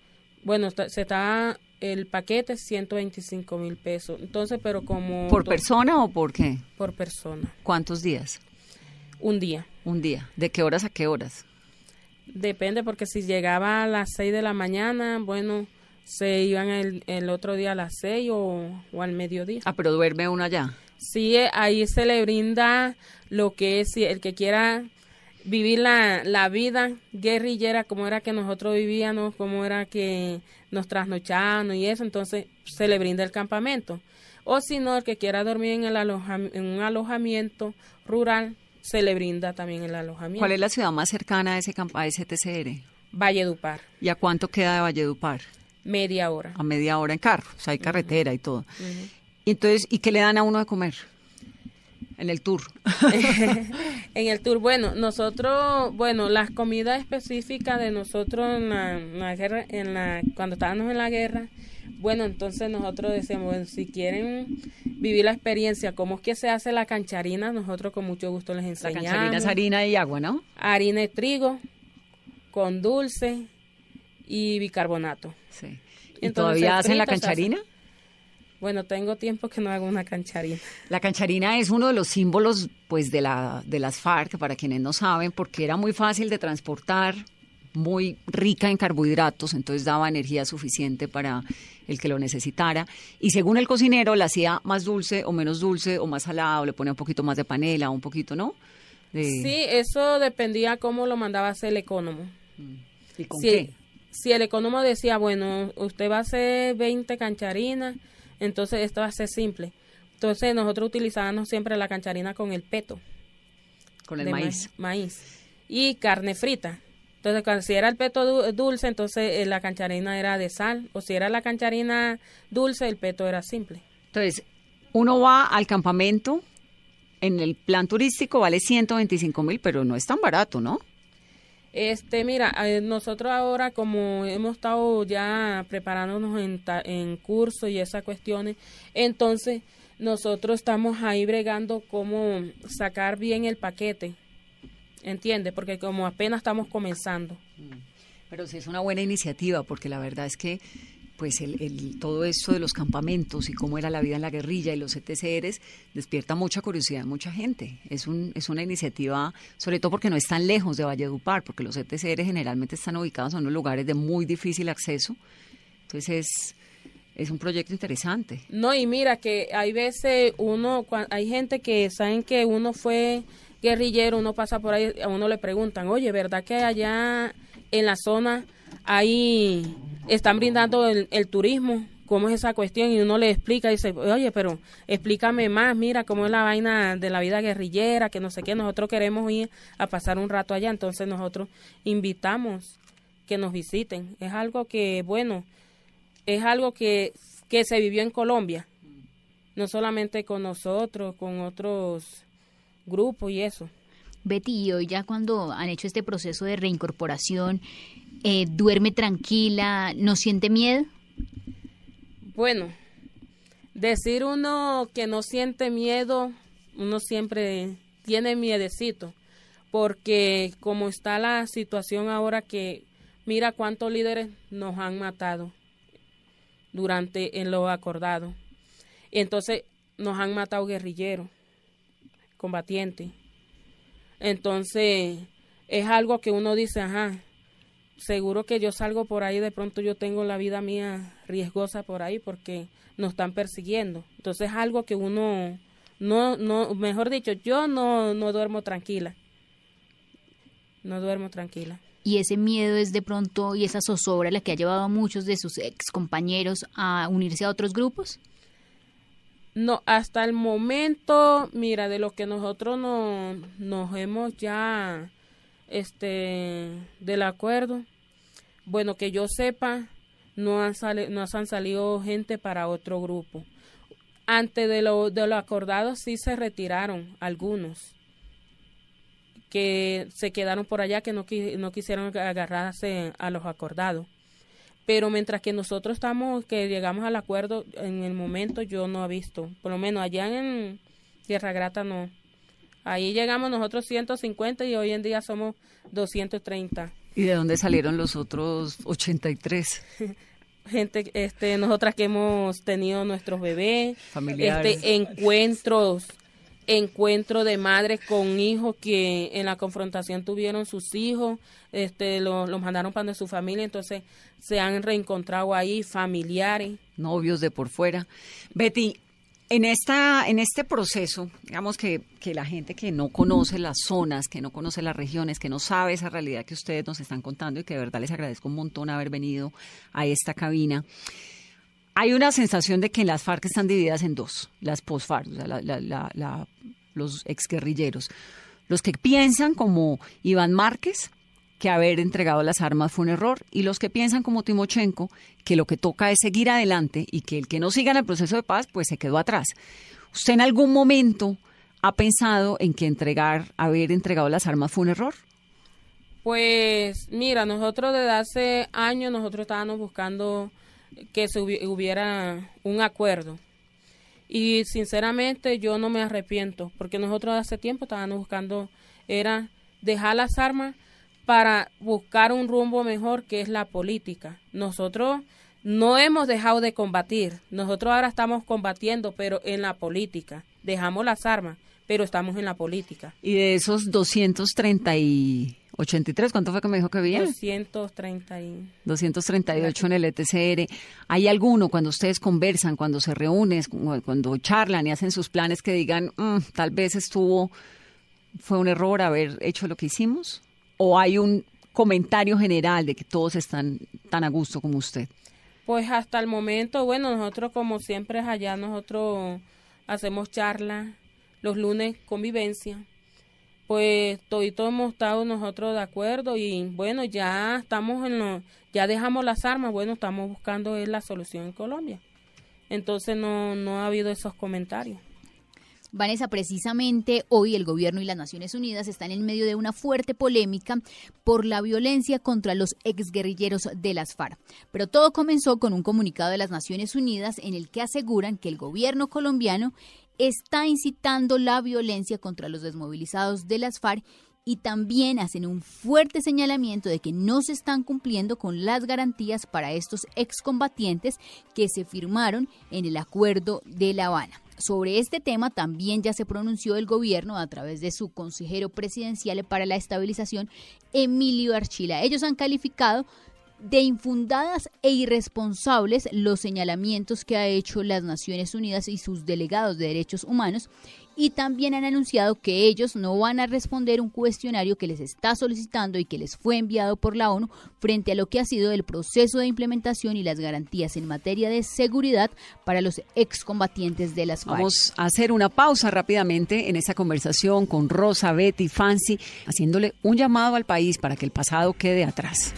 bueno, está- se está, el paquete 125 mil pesos. Entonces, pero como...
¿Por persona o por qué?
Por persona.
¿Cuántos días?
Un día.
Un día. ¿De qué horas a qué horas?
Depende, porque si llegaba a las 6 de la mañana, bueno, se iban el, el otro día a las 6 o, o al mediodía.
Ah, pero duerme uno allá.
Sí, eh, ahí se le brinda lo que es, si el que quiera vivir la, la vida guerrillera, como era que nosotros vivíamos, como era que nos trasnochábamos y eso, entonces se le brinda el campamento. O si no, el que quiera dormir en, el aloja- en un alojamiento rural, se le brinda también el alojamiento.
¿Cuál es la ciudad más cercana a ese, a ese TCR?
Valledupar,
¿Y a cuánto queda de Valledupar?
media hora.
A media hora en carro. O sea, hay carretera y todo. Y entonces, ¿y qué le dan a uno de comer? En el tour.
en el tour, bueno, nosotros, bueno, las comidas específicas de nosotros en la, en la guerra, en la, cuando estábamos en la guerra, bueno, entonces nosotros decíamos, bueno, si quieren vivir la experiencia, cómo es que se hace la cancharina, nosotros con mucho gusto les
La
enseñamos.
cancharina es harina y agua, ¿no?
Harina de trigo con dulce y bicarbonato.
Sí. ¿Y
Entonces,
todavía hacen la cancharina?
Bueno, tengo tiempo que no hago una cancharina.
La cancharina es uno de los símbolos pues de la de las FARC para quienes no saben porque era muy fácil de transportar, muy rica en carbohidratos, entonces daba energía suficiente para el que lo necesitara y según el cocinero la hacía más dulce o menos dulce o más salado, le ponía un poquito más de panela, un poquito, ¿no? De-
Sí, eso dependía cómo lo mandaba a hacer el ecónomo.
¿Y con
si,
qué?
si el economo decía, bueno, usted va a hacer 20 cancharinas, entonces esto va a ser simple. Entonces nosotros utilizábamos siempre la cancharina con el peto.
Con el maíz.
ma- maíz. Y carne frita. Entonces, si era el peto du- dulce, entonces eh, la cancharina era de sal. O si era la cancharina dulce, el peto era simple.
Entonces, uno va al campamento, en el plan turístico vale 125 mil, pero no es tan barato, ¿no?
Este, mira, eh, nosotros ahora como hemos estado ya preparándonos en, en cursos y esas cuestiones, entonces nosotros estamos ahí bregando cómo sacar bien el paquete, ¿entiendes? Porque como apenas estamos comenzando.
Pero sí es una buena iniciativa, porque la verdad es que pues el, el- todo esto de los campamentos y cómo era la vida en la guerrilla y los ETCRs despierta mucha curiosidad en mucha gente. Es, un, es una iniciativa, sobre todo porque no es tan lejos de Valledupar, porque los ETCR generalmente están ubicados en unos lugares de muy difícil acceso. Entonces es, es un proyecto interesante.
No, y mira que hay veces uno, hay gente que saben que uno fue guerrillero, uno pasa por ahí, a uno le preguntan, oye, ¿verdad que allá en la zona ahí están brindando el, turismo? ¿Cómo es esa cuestión? Y uno le explica y dice, oye, pero explícame más, mira cómo es la vaina de la vida guerrillera, que no sé qué, nosotros queremos ir a pasar un rato allá, entonces nosotros invitamos que nos visiten. Es algo que, bueno, es algo que, que se vivió en Colombia, no solamente con nosotros, con otros grupos y eso.
Betty, y hoy ya cuando han hecho este proceso de reincorporación, eh, duerme tranquila, no siente miedo.
Bueno, decir uno que no siente miedo, uno siempre tiene miedecito, porque como está la situación ahora que mira cuántos líderes nos han matado durante en lo acordado. Entonces nos han matado guerrilleros, combatientes. Entonces es algo que uno dice, ajá, seguro que yo salgo por ahí, de pronto yo tengo la vida mía riesgosa por ahí porque nos están persiguiendo. Entonces es algo que uno, no, no, mejor dicho, yo no, no duermo tranquila. No duermo tranquila.
Y ese miedo es de pronto, y esa zozobra la que ha llevado a muchos de sus ex compañeros a unirse a otros grupos.
No, hasta el momento, mira, de lo que nosotros no, nos hemos ya, este, del acuerdo, bueno, que yo sepa, no han, no han salido gente para otro grupo. Antes de lo, de acordado sí se retiraron algunos que se quedaron por allá, que no, no quisieron agarrarse a los acordados. Pero mientras que nosotros estamos, que llegamos al acuerdo, en el momento yo no he visto, por lo menos allá en Tierra Grata no. Ahí llegamos nosotros 150 y hoy en día somos 230.
¿Y de dónde salieron los otros 83?
Gente, este, nosotras que hemos tenido nuestros bebés,
Familiares.
este, encuentros, encuentro de madres con hijos que en la confrontación tuvieron sus hijos, este, los los mandaron para su familia, entonces se han reencontrado ahí, familiares.
novios de por fuera. Betty, en esta, en este proceso, digamos que, que la gente que no conoce las zonas, que no conoce las regiones, que no sabe esa realidad que ustedes nos están contando y que de verdad les agradezco un montón haber venido a esta cabina. Hay una sensación de que las FARC están divididas en dos, las post-FARC, o sea, la- la- la- los exguerrilleros. Los que piensan como Iván Márquez, que haber entregado las armas fue un error, y los que piensan como Timochenko, que lo que toca es seguir adelante y que el que no siga en el proceso de paz, pues se quedó atrás. ¿Usted en algún momento ha pensado en que entregar, haber entregado las armas fue un error?
Pues mira, nosotros desde hace años nosotros estábamos buscando que se hubi- hubiera un acuerdo. Y sinceramente yo no me arrepiento, porque nosotros hace tiempo estábamos buscando, era dejar las armas para buscar un rumbo mejor que es la política. Nosotros no hemos dejado de combatir, nosotros ahora estamos combatiendo, pero en la política. Dejamos las armas, pero estamos en la política.
Y de esos 230 y 83, ¿cuánto fue que me dijo que había?
230 y...
238 en el ETCR. ¿Hay alguno cuando ustedes conversan, cuando se reúnen, cu- cuando charlan y hacen sus planes que digan, "Mm, tal vez estuvo, fue un error haber hecho lo que hicimos? ¿O hay un comentario general de que todos están tan a gusto como usted?
Pues hasta el momento, bueno, nosotros como siempre allá, nosotros hacemos charlas, los lunes convivencia. Pues todito hemos estado nosotros de acuerdo y bueno, ya estamos en lo, ya dejamos las armas, bueno, estamos buscando la solución en Colombia. Entonces no, no ha habido esos comentarios.
Vanessa, precisamente hoy el gobierno y las Naciones Unidas están en medio de una fuerte polémica por la violencia contra los exguerrilleros de las FARC. Pero todo comenzó con un comunicado de las Naciones Unidas en el que aseguran que el gobierno colombiano está incitando la violencia contra los desmovilizados de las FARC y también hacen un fuerte señalamiento de que no se están cumpliendo con las garantías para estos excombatientes que se firmaron en el acuerdo de La Habana. Sobre este tema también ya se pronunció el gobierno a través de su consejero presidencial para la estabilización, Emilio Archila. Ellos han calificado de infundadas e irresponsables los señalamientos que ha hecho las Naciones Unidas y sus delegados de derechos humanos y también han anunciado que ellos no van a responder un cuestionario que les está solicitando y que les fue enviado por la ONU frente a lo que ha sido el proceso de implementación y las garantías en materia de seguridad para los excombatientes de las FARC.
Vamos a hacer una pausa rápidamente en esta conversación con Rosa, Betty, Fancy, haciéndole un llamado al país para que el pasado quede atrás.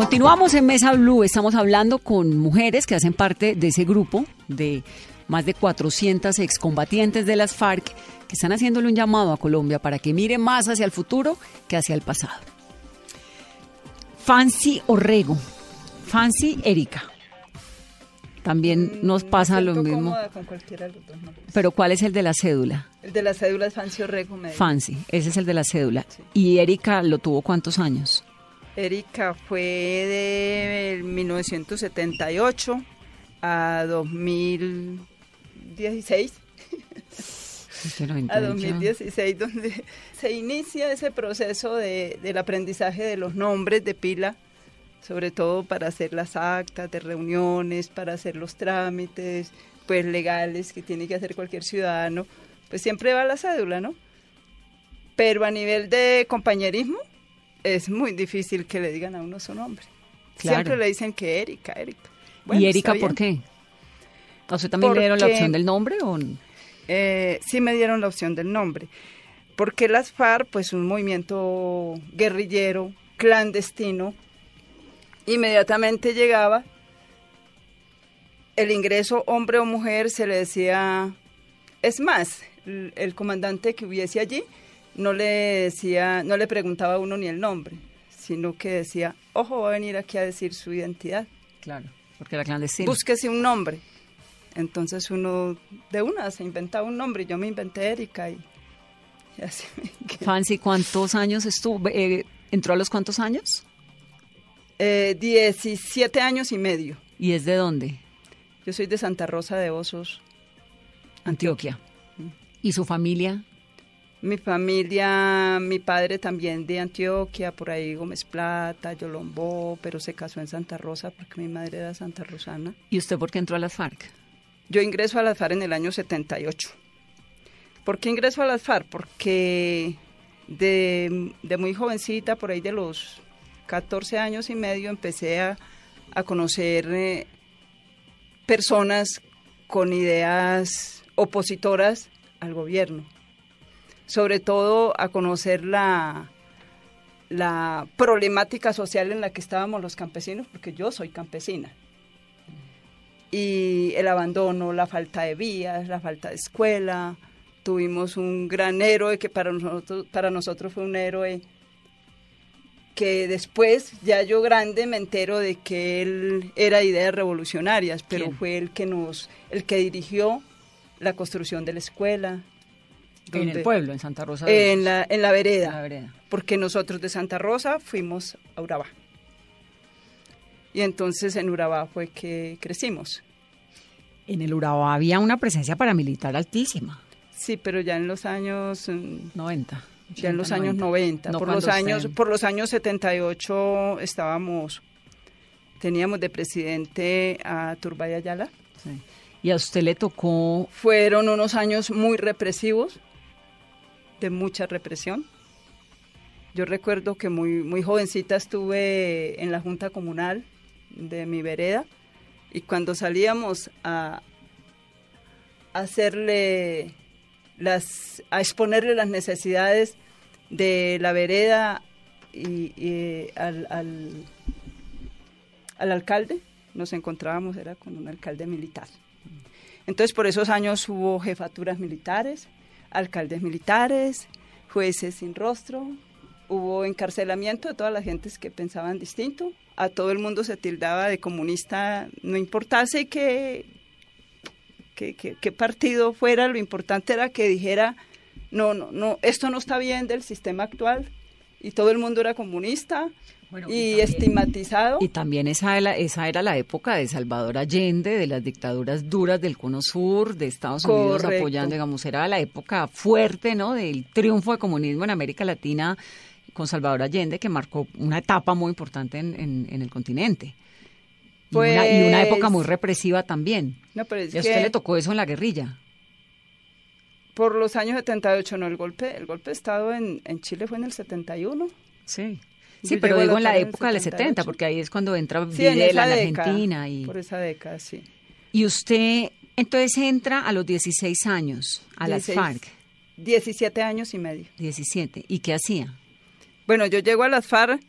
Continuamos en Mesa Blue, estamos hablando con mujeres que hacen parte de ese grupo de más de 400 excombatientes de las FARC que están haciéndole un llamado a Colombia para que mire más hacia el futuro que hacia el pasado. Fancy Orrego, Fancy Erika. También nos pasa lo mismo.
con cualquiera de los dos nombres.
Pero ¿cuál es el de la cédula?
El de la cédula es Fancio Rego. me dijo.
Fancy, ese es el de la cédula.
Sí.
¿Y Erika lo tuvo cuántos años?
Erika fue de 1978 a 2016.
Este
A
98.
2016, donde se inicia ese proceso de, del aprendizaje de los nombres de pila, sobre todo para hacer las actas de reuniones, para hacer los trámites pues legales que tiene que hacer cualquier ciudadano, pues siempre va la cédula, ¿no? Pero a nivel de compañerismo es muy difícil que le digan a uno su nombre.
Claro.
Siempre le dicen que Erika, Erika.
¿Y Erika por qué? ¿A usted también le dieron la
Porque-
opción del nombre o
Eh, sí me dieron la opción del nombre, porque las FARC, pues un movimiento guerrillero, clandestino, inmediatamente llegaba, el ingreso hombre o mujer se le decía, es más, el, el comandante que hubiese allí no le decía, no le preguntaba a uno ni el nombre, sino que decía, ojo, va a venir aquí a decir su identidad.
Claro, porque era clandestino.
Búsquese un nombre. Entonces uno de una se inventaba un nombre, yo me inventé Erika y, y así me quedé.
Fancy, ¿cuántos años estuvo? Eh, ¿Entró a los cuántos años?
Eh, 17 años y medio.
¿Y es de dónde?
Yo soy de Santa Rosa de Osos.
Antioquia. ¿Y su familia?
Mi familia, mi padre también de Antioquia, por ahí Gómez Plata, Yolombó, pero se casó en Santa Rosa porque mi madre era Santa Rosana.
¿Y usted por qué entró a las FARC?
Yo ingreso a las FARC en el año 78. ¿Por qué ingreso a las FARC? Porque de, de muy jovencita, por ahí de los 14 años y medio, empecé a, a conocer eh, personas con ideas opositoras al gobierno. Sobre todo a conocer la, la problemática social en la que estábamos los campesinos, porque yo soy campesina. Y el abandono, la falta de vías, la falta de escuela. Tuvimos un gran héroe que para nosotros, para nosotros fue un héroe que después, ya yo grande, me entero de que él era de ideas revolucionarias, pero
¿Quién?
fue el que nos, el que dirigió la construcción de la escuela.
En el pueblo, en Santa Rosa. de
En la, en la vereda.
En la vereda.
Porque nosotros de Santa Rosa fuimos a Urabá. Y entonces en Urabá fue que crecimos.
En el Urabá había una presencia paramilitar altísima.
Sí, pero ya en los años mm,
90.
ya en los
80,
años 90,
No
por los años por los años 78 estábamos teníamos de presidente a Turbay Ayala.
sí. Y a usted le tocó
Fueron unos años muy represivos, de mucha represión. Yo recuerdo que muy, muy jovencita estuve en la Junta Comunal de mi vereda y cuando salíamos a hacerle las, a exponerle las necesidades de la vereda y, al, al, al alcalde, nos encontrábamos, era con un alcalde militar. Entonces, por esos años hubo jefaturas militares, alcaldes militares, jueces sin rostro, hubo encarcelamiento de todas las gentes que pensaban distinto, a todo el mundo se tildaba de comunista, no importase que- qué partido fuera, lo importante era que dijera, no, no, no, esto no está bien del sistema actual, y todo el mundo era comunista
Bueno,
y,
y también-
estigmatizado.
Y también esa, era- esa era la época de Salvador Allende, de las dictaduras duras del Cono Sur, de Estados Unidos apoyando, digamos, era la época fuerte, ¿no? Del triunfo de comunismo en América Latina con Salvador Allende, que marcó una etapa muy importante en, en- en el continente. Y, una, y una época
Pues-
muy represiva también.
No, pero es
Y a usted
que-
le tocó eso en la guerrilla.
Por los años 78, no, el golpe, el golpe de Estado en, en Chile fue en el 71.
Sí. Sí, pero digo
la
en la
del
época del
78.
70, porque ahí es cuando entra
Sí, en
Videla en
década.
Argentina. Y,
Por esa década, sí.
y usted entonces entra a los 16 años a las
16,
FARC,
17 años y medio.
17. ¿Y qué hacía?
Bueno, yo llego a las FARC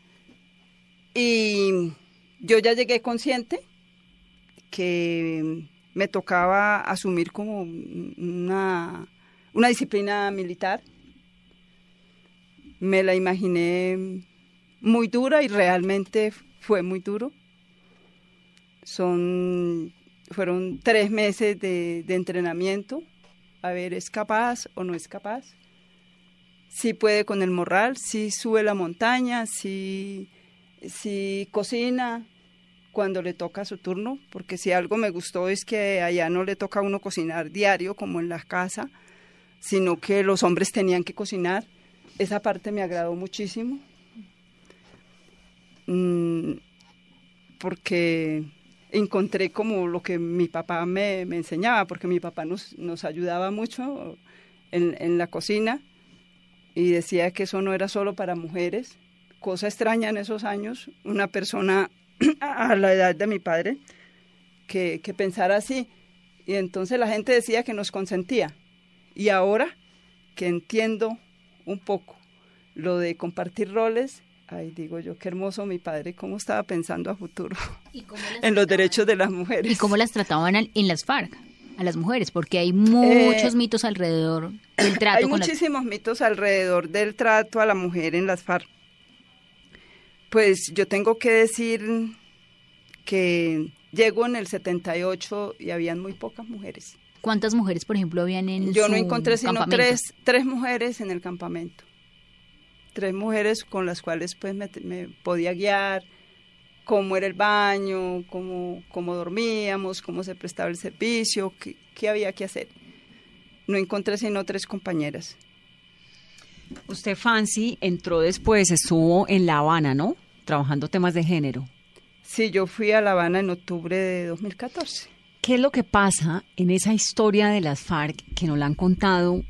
y yo ya llegué consciente que me tocaba asumir como una, una disciplina militar. Me la imaginé muy dura y realmente fue muy duro. Son, fueron tres meses de, de entrenamiento, a ver, ¿es capaz o no es capaz? si puede con el morral, si sube la montaña, si, si cocina cuando le toca su turno, porque si algo me gustó es que allá no le toca a uno cocinar diario como en la casa, sino que los hombres tenían que cocinar. Esa parte me agradó muchísimo. Mm, porque encontré como lo que mi papá me, enseñaba, porque mi papá nos, ayudaba mucho en, en la cocina y decía que eso no era solo para mujeres. Cosa extraña en esos años, una persona a la edad de mi padre que, que pensara así. Y entonces la gente decía que nos consentía. Y ahora que entiendo un poco lo de compartir roles, ay, digo yo, qué hermoso mi padre, cómo estaba pensando a futuro
¿Y cómo las
en los derechos de las mujeres.
¿Y cómo las trataban en las FARC? a las mujeres? Porque hay muchos mitos alrededor del trato.
Hay
con las-
muchísimos mitos alrededor del trato a la mujer en las FARC. Pues yo tengo que decir que llego en el 78 y habían muy pocas mujeres.
¿Cuántas mujeres, por ejemplo, habían en
Yo no encontré sino
campamento?
tres, tres mujeres en el campamento. Tres mujeres con las cuales pues me, me podía guiar, cómo era el baño, cómo, cómo dormíamos, cómo se prestaba el servicio, qué, qué había que hacer. No encontré sino tres compañeras.
Usted, Fancy, entró después, estuvo en La Habana, ¿no? Trabajando temas de género.
Sí, yo fui a La Habana en octubre de 2014.
¿Qué es lo que pasa en esa historia de las FARC que nos la han contado,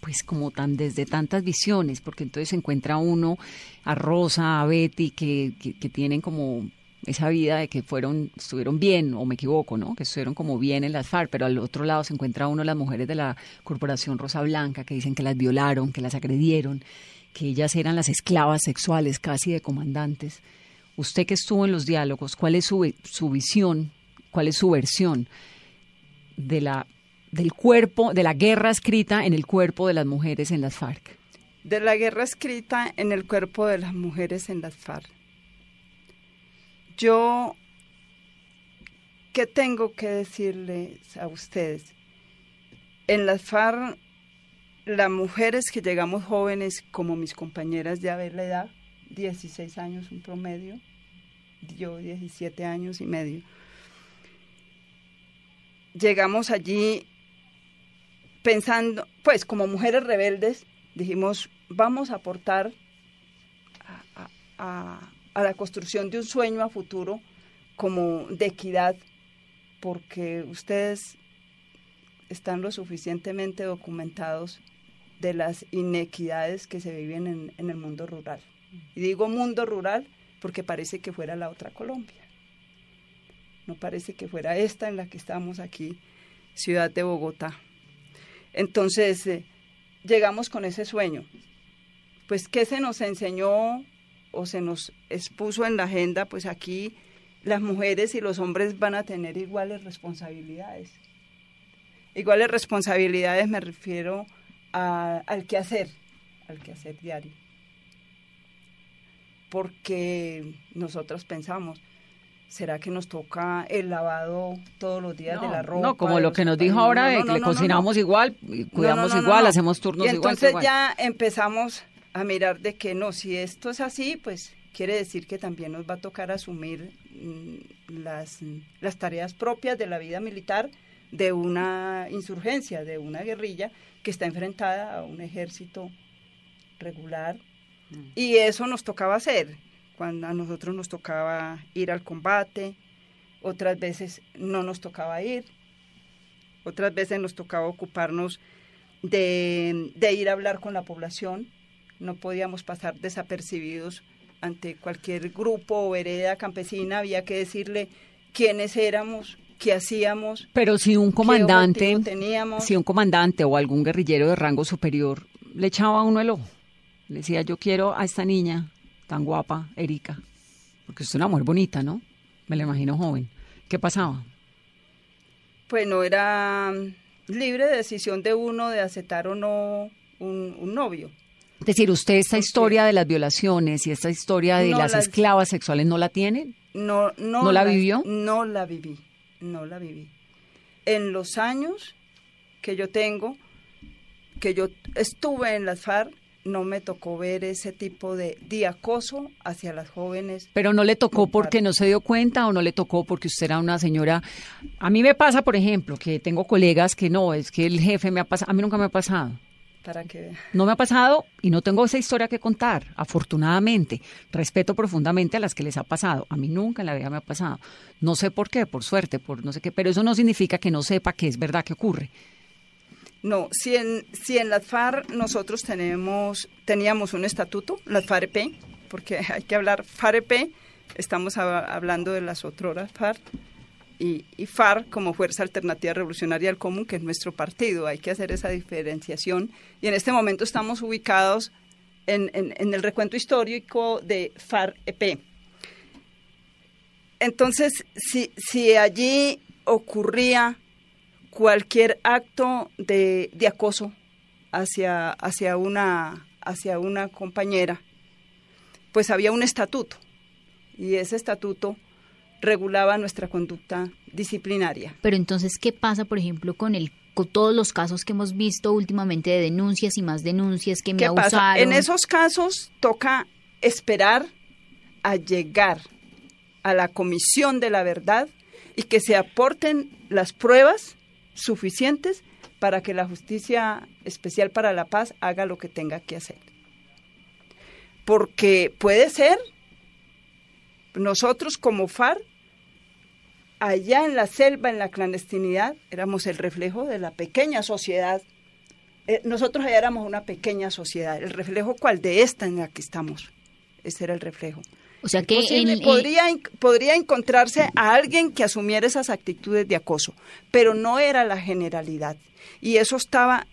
pues como tan desde tantas visiones? Porque entonces se encuentra uno a Rosa, a Betty, que, que, tienen como esa vida de que fueron, estuvieron bien, o me equivoco, ¿no? Que estuvieron como bien en las FARC, pero al otro lado se encuentra uno las mujeres de la Corporación Rosa Blanca, que dicen que las violaron, que las agredieron, que ellas eran las esclavas sexuales casi de comandantes. Usted que estuvo en los diálogos, ¿cuál es su, su visión, cuál es su versión de la, del cuerpo, de la guerra escrita en el cuerpo de las mujeres en las FARC?
De la guerra escrita en el cuerpo de las mujeres en las FARC. Yo, ¿qué tengo que decirles a ustedes? En las FARC, las mujeres que llegamos jóvenes, como mis compañeras ya ven la edad, 16 años un promedio, yo 17 años y medio, llegamos allí pensando, pues como mujeres rebeldes, dijimos, vamos a aportar a, la construcción de un sueño a futuro como de equidad, porque ustedes están lo suficientemente documentados de las inequidades que se viven en, en el mundo rural. Y digo mundo rural porque parece que fuera la otra Colombia. No parece que fuera esta en la que estamos aquí, ciudad de Bogotá. Entonces, eh, llegamos con ese sueño. Pues, ¿qué se nos enseñó o se nos expuso en la agenda? Pues aquí las mujeres y los hombres van a tener iguales responsabilidades. Iguales responsabilidades me refiero a- al quehacer, al quehacer diario. Porque nosotros pensamos, ¿será que nos toca el lavado todos los días de la ropa?
no, como lo que nos dijo ahora,
No,
de
no,
que
no,
le
no, no, no.
cocinamos igual, cuidamos
No, no, no,
igual,
no.
hacemos turnos
y
igual.
entonces
igual.
ya empezamos a mirar de que no, si esto es así, pues quiere decir que también nos va a tocar asumir mm, las, las tareas propias de la vida militar de una insurgencia, de una guerrilla que está enfrentada a un ejército regular. Y eso nos tocaba hacer, cuando a nosotros nos tocaba ir al combate, otras veces no nos tocaba ir, otras veces nos tocaba ocuparnos de, de ir a hablar con la población, no podíamos pasar desapercibidos ante cualquier grupo o vereda campesina, había que decirle quiénes éramos, qué hacíamos,
Pero si un comandante,
teníamos.
si un comandante o algún guerrillero de rango superior le echaba a uno el ojo, le decía, yo quiero a esta niña tan guapa, Erika, porque es una mujer bonita, ¿no? Me la imagino joven. ¿Qué pasaba?
Pues no era mm, libre decisión de uno de aceptar o no un, un novio.
Es decir, usted esta historia de las violaciones y esta historia de
No
las esclavas sexuales no la tiene.
No, no,
¿No la vivió?
No la viví, no la viví. En los años que yo tengo, que yo estuve en las FARC, no me tocó ver ese tipo de, de acoso hacia las jóvenes.
Pero no le tocó porque no se dio cuenta o no le tocó porque usted era una señora. A mí me pasa, por ejemplo, que tengo colegas que no, es que el jefe me ha pasado. A mí nunca me ha pasado.
Para que
No me ha pasado y no tengo esa historia que contar, afortunadamente. Respeto profundamente a las que les ha pasado. A mí nunca en la vida me ha pasado. No sé por qué, por suerte, por no sé qué, pero eso no significa que no sepa que es verdad que ocurre.
No, si en, si en las FARC nosotros tenemos, teníamos un estatuto, las FAREP, porque hay que hablar FAREP, estamos hab- hablando de las otras FARC, y, y FARC como Fuerza Alternativa Revolucionaria del Común, que es nuestro partido, hay que hacer esa diferenciación, y en este momento estamos ubicados en, en- el recuento histórico de FAREP. Entonces, si, si allí ocurría cualquier acto de, de acoso hacia, hacia, una, hacia una compañera, pues había un estatuto y ese estatuto regulaba nuestra conducta disciplinaria.
Pero entonces, ¿qué pasa, por ejemplo, con el con todos los casos que hemos visto últimamente de denuncias y más denuncias que me
¿Qué
abusaron?
pasa? En esos casos toca esperar a llegar a la comisión de la verdad y que se aporten las pruebas suficientes para que la Justicia Especial para la Paz haga lo que tenga que hacer. Porque puede ser, nosotros como FARC, allá en la selva, en la clandestinidad, éramos el reflejo de la pequeña sociedad. Eh, nosotros allá éramos una pequeña sociedad. ¿El reflejo cuál? De esta en la que estamos. Ese era el reflejo.
O sea que
Posible,
en- en-
podría, en- podría encontrarse a alguien que asumiera esas actitudes de acoso, pero no era la generalidad. Y eso estaba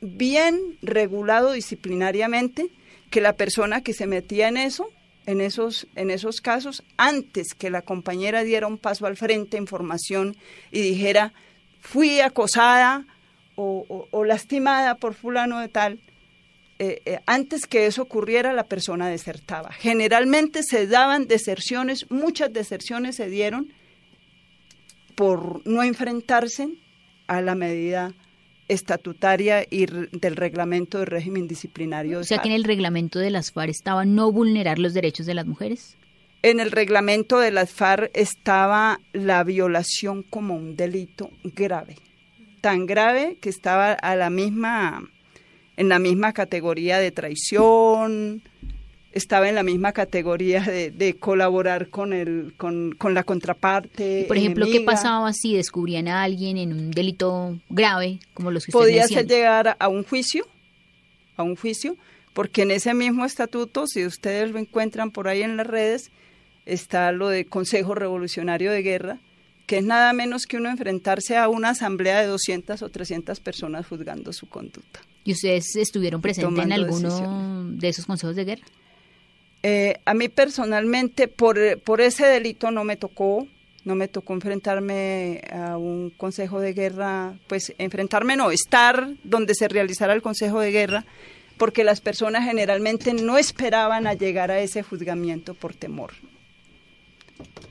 bien regulado disciplinariamente, que la persona que se metía en eso, en esos, en esos casos, antes que la compañera diera un paso al frente en formación y dijera, fui acosada o, o- o lastimada por fulano de tal, eh, eh, antes que eso ocurriera, la persona desertaba. Generalmente se daban deserciones, muchas deserciones se dieron por no enfrentarse a la medida estatutaria y del reglamento de régimen disciplinario.
o sea que en el reglamento de las FARC estaba no vulnerar los derechos de las mujeres.
En el reglamento de las FARC estaba la violación como un delito grave, tan grave que estaba a la misma, en la misma categoría de traición, estaba en la misma categoría de, de colaborar con el, con, con la contraparte.
Por ejemplo, ¿qué pasaba si descubrían a alguien en un delito grave, como los que usted
Podía ser llegar a un juicio, a un juicio, porque en ese mismo estatuto, si ustedes lo encuentran por ahí en las redes, está lo de Consejo Revolucionario de Guerra, que es nada menos que uno enfrentarse a una asamblea de 200 o 300 personas juzgando su conducta.
¿Y ustedes estuvieron presentes en alguno
decisiones.
de esos consejos de guerra?
Eh, a mí personalmente, por, por ese delito no me tocó, no me tocó enfrentarme a un consejo de guerra, pues enfrentarme no, estar donde se realizara el consejo de guerra, porque las personas generalmente no esperaban a llegar a ese juzgamiento por temor.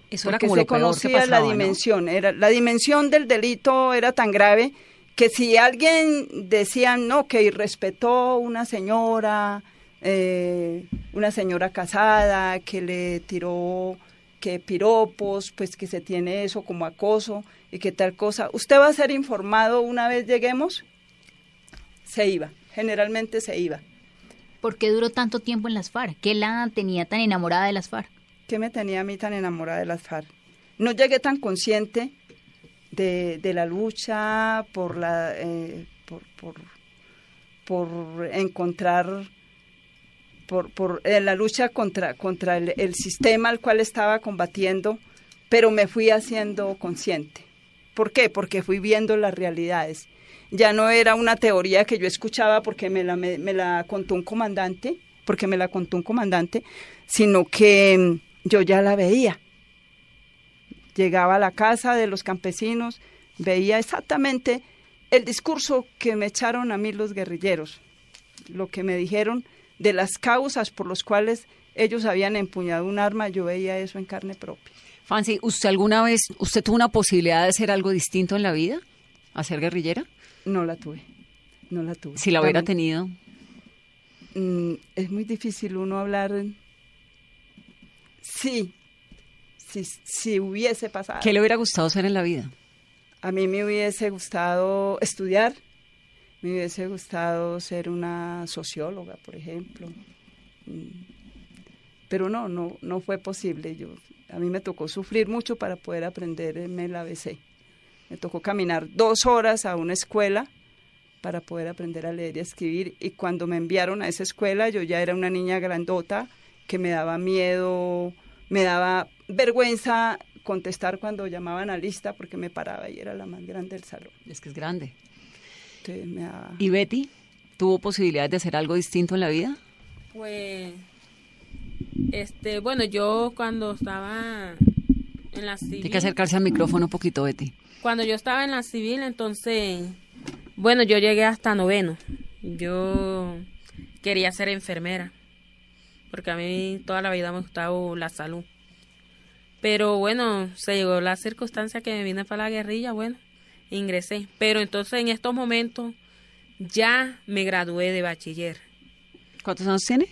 Eso era
porque
como
se
lo peor que
conocía
pasaba,
la
¿no?
dimensión, era la dimensión del delito era tan grave que si alguien decía no que irrespetó una señora, eh, una señora casada que le tiró que piropos, pues que se tiene eso como acoso y que tal cosa, usted va a ser informado una vez lleguemos, se iba, generalmente se iba.
¿Por qué duró tanto tiempo en las FARC? ¿Qué la tenía tan enamorada de las FARC?
¿Qué me tenía a mí tan enamorada de las FARC? No llegué tan consciente de, de la lucha por la eh, por, por, por encontrar por, por en la lucha contra contra el, el sistema al cual estaba combatiendo, pero me fui haciendo consciente. ¿Por qué? Porque fui viendo las realidades. Ya no era una teoría que yo escuchaba porque me la, me, me la contó un comandante, porque me la contó un comandante, sino que mm, yo ya la veía. Llegaba a la casa de los campesinos, veía exactamente el discurso que me echaron a mí los guerrilleros, lo que me dijeron de las causas por las cuales ellos habían empuñado un arma, yo veía eso en carne propia.
Fancy, ¿usted alguna vez, usted tuvo una posibilidad de hacer algo distinto en la vida? ¿A ser guerrillera?
No la tuve, no la tuve.
Si la hubiera tenido.
Mm, es muy difícil uno hablar. Sí, si, si hubiese pasado.
¿Qué le hubiera gustado hacer en la vida?
A mí me hubiese gustado estudiar, me hubiese gustado ser una socióloga, por ejemplo. Mm, Pero no, no, no fue posible. Yo, a mí me tocó sufrir mucho para poder aprenderme el ABC. Me tocó caminar dos horas a una escuela para poder aprender a leer y a escribir. Y cuando me enviaron a esa escuela, yo ya era una niña grandota que me daba miedo, me daba vergüenza contestar cuando llamaban a lista porque me paraba y era la más grande del salón.
Es que es grande.
Entonces me daba...
¿Y Betty tuvo posibilidades de hacer algo distinto en la vida?
Pues, este, bueno, yo cuando estaba en la civil.
Tiene que acercarse al micrófono un poquito, Betty.
Cuando yo estaba en la civil, entonces, bueno, yo llegué hasta noveno. Yo quería ser enfermera, porque a mí toda la vida me ha gustado la salud. Pero bueno, se llegó la circunstancia que me vine para la guerrilla, bueno, ingresé. Pero entonces en estos momentos ya me gradué de bachiller.
¿Cuántos años tiene?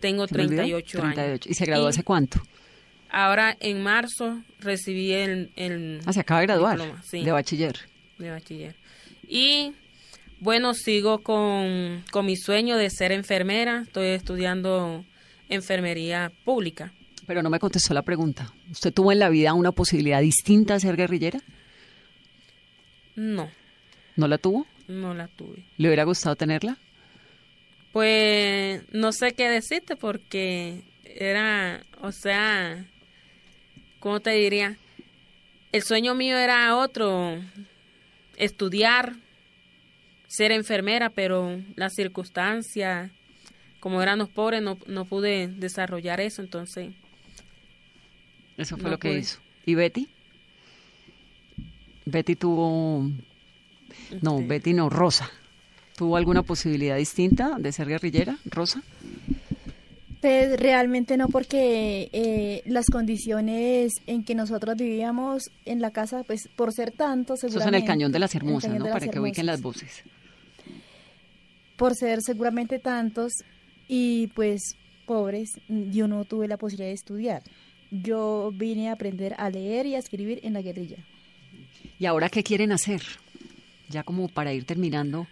Tengo
¿Se me olvidó?
38,
38.
años.
¿Y se graduó hace cuánto?
Ahora en marzo recibí el, el
Ah, se acaba de graduar
diploma, sí,
de bachiller.
de bachiller. Y bueno, sigo con, con mi sueño de ser enfermera. Estoy estudiando enfermería pública.
Pero no me contestó la pregunta. ¿Usted tuvo en la vida una posibilidad distinta de ser guerrillera?
No,
¿No la tuvo?
no la tuve.
¿Le hubiera gustado tenerla?
Pues no sé qué decirte porque era, o sea, ¿cómo te diría? El sueño mío era otro, estudiar, ser enfermera, pero las circunstancias, como éramos pobres, no, no pude desarrollar eso, entonces
Eso fue
No
lo que
pude.
hizo. ¿Y Betty? Betty tuvo... No,
Este.
Betty no, Rosa. ¿Tuvo alguna posibilidad distinta de ser guerrillera, Rosa?
Pues realmente no, porque eh, las condiciones en que nosotros vivíamos en la casa, pues por ser tanto,
Eso es
seguramente.
en el Cañón de las Hermosas, ¿no? Para que ubiquen las voces.
Por ser seguramente tantos y pues pobres, yo no tuve la posibilidad de estudiar. Yo vine a aprender a leer y a escribir en la guerrilla.
¿Y ahora qué quieren hacer? Ya como para ir terminando,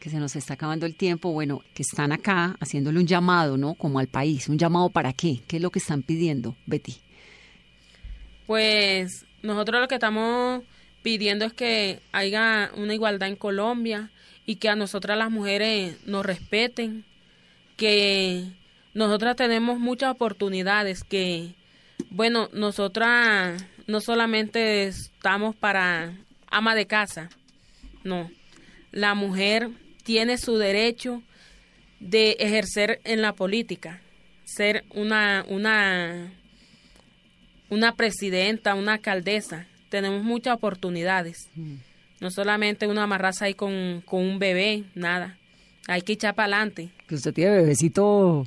que se nos está acabando el tiempo, bueno, que están acá haciéndole un llamado, ¿no? Como al país. ¿Un llamado para qué? ¿Qué es lo que están pidiendo, Betty?
Pues nosotros lo que estamos pidiendo es que haya una igualdad en Colombia y que a nosotras las mujeres nos respeten, que nosotras tenemos muchas oportunidades, que bueno, nosotras no solamente estamos para ama de casa, no, la mujer tiene su derecho de ejercer en la política, ser una, una una presidenta, una alcaldesa. Tenemos muchas oportunidades. No solamente una amarraza ahí con, con un bebé, nada. Hay que echar para adelante.
Que usted tiene bebecito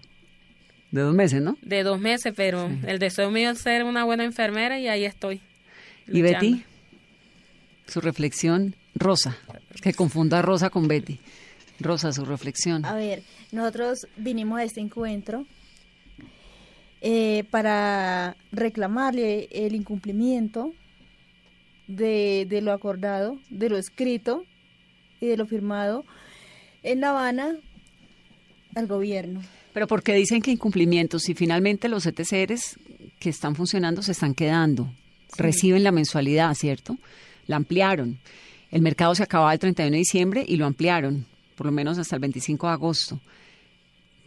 de dos meses, ¿no?
De dos meses, pero el deseo mío es ser una buena enfermera y ahí estoy.
¿Y. Betty? Su reflexión, Rosa. Que confunda Rosa con Betty. Rosa, su reflexión.
A ver, nosotros vinimos a este encuentro eh, para reclamarle el incumplimiento de, de lo acordado, de lo escrito y de lo firmado en La Habana al gobierno.
Pero ¿por qué dicen que incumplimientos? Si finalmente los ETCRs que están funcionando se están quedando, reciben la mensualidad, ¿cierto? La ampliaron. El mercado se acababa el 31 de diciembre y lo ampliaron, por lo menos hasta el 25 de agosto.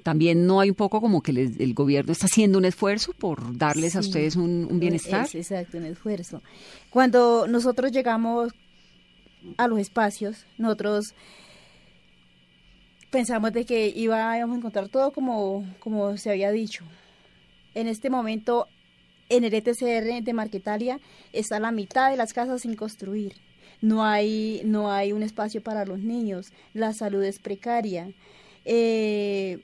También no hay un poco como que les- el gobierno está haciendo un esfuerzo por darles a ustedes un, un bienestar.
Es, exacto, un esfuerzo. Cuando nosotros llegamos a los espacios, nosotros pensamos de que íbamos a encontrar todo como, como se había dicho. En este momento, en el ETCR de Marquetalia está la mitad de las casas sin construir. No hay, no hay un espacio para los niños. La salud es precaria. Eh,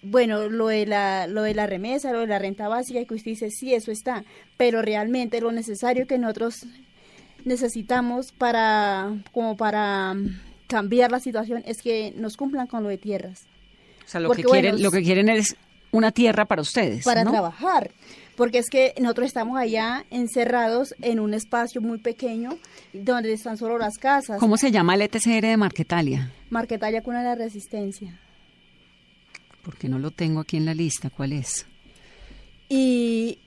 bueno, lo de la lo de la remesa, lo de la renta básica, que usted dice, sí, eso está, pero realmente lo necesario que nosotros necesitamos para como para cambiar la situación es que nos cumplan con lo de tierras,
O sea, lo
porque,
que quieren,
bueno,
lo que quieren es una tierra para ustedes.
para
¿no?
trabajar, porque es que nosotros estamos allá encerrados en un espacio muy pequeño donde están solo las casas.
¿Cómo se llama el ETCR de Marquetalia?
Marquetalia Cuna de la Resistencia.
Porque no lo tengo aquí en la lista. ¿Cuál es?
Y,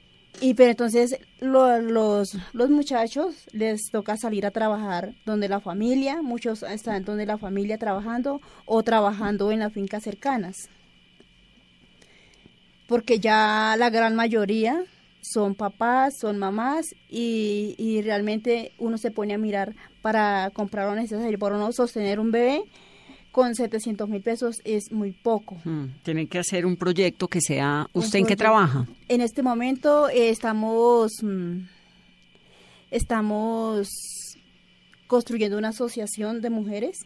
y pero entonces lo- los, los muchachos les toca salir a trabajar donde la familia, muchos están donde la familia trabajando o trabajando en las fincas cercanas. Porque ya la gran mayoría son papás, son mamás y, y realmente uno se pone a mirar para comprar lo necesario, para uno sostener un bebé con 700 mil pesos es muy poco.
Mm, Tienen que hacer un proyecto que sea... ¿Usted en qué trabaja?
En este momento eh, estamos, mm, estamos construyendo una asociación de mujeres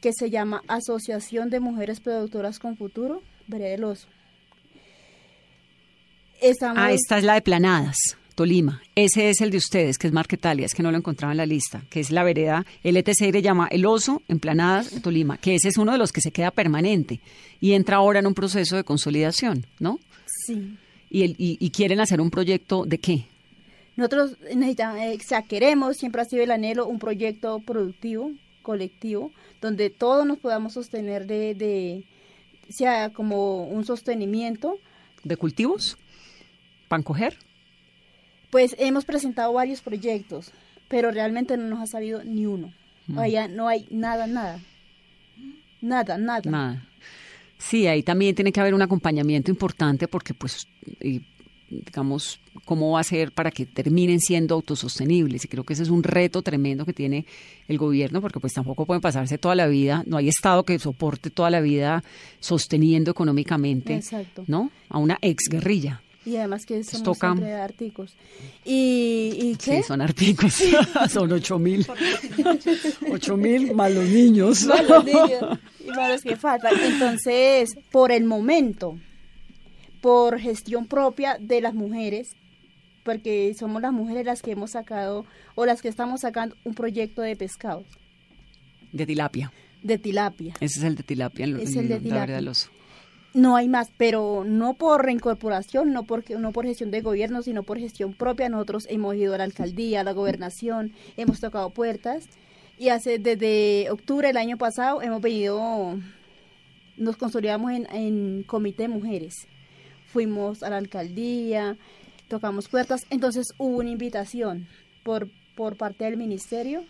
que se llama Asociación de Mujeres Productoras con Futuro, Vereda del Oso. Estamos,
Ah, esta es la de Planadas, Tolima. Ese es el de ustedes, que es Marquetalia, es que no lo encontraba en la lista, que es la vereda, LTC le llama El Oso en Planadas, Tolima, que ese es uno de los que se queda permanente y entra ahora en un proceso de consolidación, ¿no?
Sí.
Y, el- y, y quieren hacer un proyecto de qué?
Nosotros necesitamos, eh, o sea, queremos, siempre ha sido el anhelo, un proyecto productivo, colectivo, donde todos nos podamos sostener de, de sea como un sostenimiento.
¿De cultivos? ¿Pan coger?
Pues hemos presentado varios proyectos, pero realmente no nos ha salido ni uno.
Mm.
Allá no hay nada, nada. Nada, nada.
Nada. Sí, ahí también tiene que haber un acompañamiento importante porque, pues, y, digamos, cómo va a ser para que terminen siendo autosostenibles. Y creo que ese es un reto tremendo que tiene el gobierno porque, pues, tampoco pueden pasarse toda la vida, no hay Estado que soporte toda la vida sosteniendo económicamente,
Exacto.
¿no? A una exguerrilla.
Y además que somos
toca-
siempre articos. ¿Y, y qué?
Sí, son articos. son ocho mil. Ocho mil más los niños.
Más los niños y más los que faltan. Entonces, por el momento, por gestión propia de las mujeres, porque somos las mujeres las que hemos sacado o las que estamos sacando un proyecto de pescado,
De tilapia.
de tilapia.
Ese es el de tilapia. en-
Es el de
la
tilapia.
vereda del oso.
No hay más, pero no por reincorporación, no por, no por gestión de gobierno, sino por gestión propia. Nosotros hemos ido a la alcaldía, a la gobernación, hemos tocado puertas y hace desde octubre del año pasado hemos venido, nos consolidamos en, comité de mujeres. Fuimos a la alcaldía, tocamos puertas, entonces hubo una invitación por, por parte del ministerio.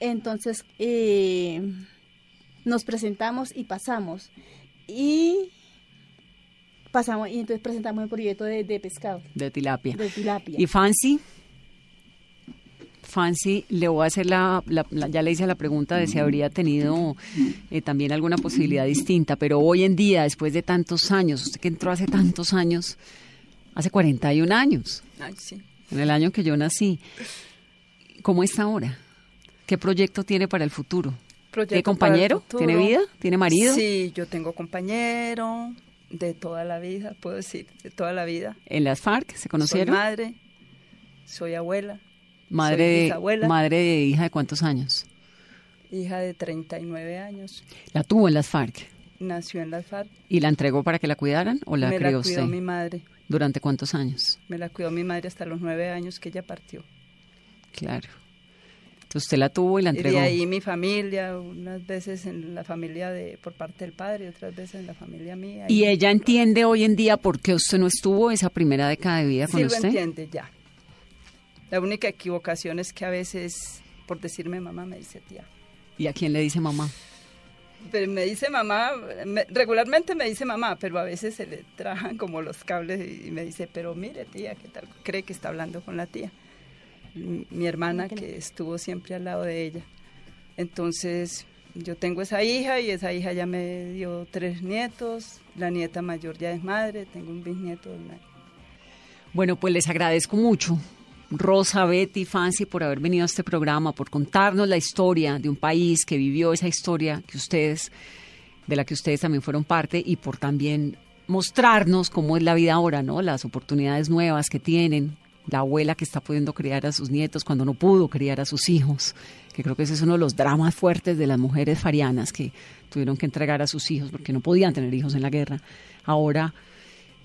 Entonces eh, nos presentamos y pasamos y pasamos y entonces presentamos el proyecto de, de pescado
De tilapia.
de tilapia
¿Y Fancy? Fancy, le voy a hacer la, la- la- ya le hice la pregunta de si habría tenido eh, también alguna posibilidad distinta, pero hoy en día, después de tantos años, usted que entró hace tantos años, hace 41 años,
Ay, sí.
en el año que yo nací, ¿cómo está ahora? ¿Qué proyecto tiene para el futuro? ¿Tiene compañero? ¿Tiene vida? ¿Tiene marido?
Sí, yo tengo compañero de toda la vida, puedo decir, de toda la vida.
¿En las FARC se conocieron?
Soy madre, soy abuela,
madre,
soy
de,
bisabuela.
madre de hija de cuántos años?
hija de 39 años.
La tuvo en las FARC.
Nació en las FARC.
¿Y la entregó para que la cuidaran o la
me
crió
la cuidó
usted?
mi madre.
¿Durante cuántos años?
Me la cuidó mi madre hasta los nueve años que ella partió.
Claro. Usted la tuvo y la
Y
entregó.
de ahí mi familia, unas veces en la familia de por parte del padre, otras veces en la familia mía.
¿Y ella entiende hoy en día por qué usted no estuvo esa primera década de vida con
sí lo
usted?
entiende ya. La única equivocación es que a veces, por decirme mamá, me dice tía.
¿Y a quién le dice mamá?
Pero me dice mamá, me- regularmente me dice mamá, pero a veces se le trajan como los cables y, y me dice, pero mire tía, ¿qué tal? Cree que está hablando con la tía. Mi hermana que estuvo siempre al lado de ella. Entonces, yo tengo esa hija y esa hija ya me dio tres nietos. La nieta mayor ya es madre, tengo un bisnieto una
Bueno, pues les agradezco mucho, Rosa, Betty, Fancy, por haber venido a este programa, por contarnos la historia de un país que vivió esa historia que ustedes, de la que ustedes también fueron parte, y por también mostrarnos cómo es la vida ahora, ¿no? Las oportunidades nuevas que tienen, la abuela que está pudiendo criar a sus nietos cuando no pudo criar a sus hijos, que creo que ese es uno de los dramas fuertes de las mujeres farianas que tuvieron que entregar a sus hijos porque no podían tener hijos en la guerra. Ahora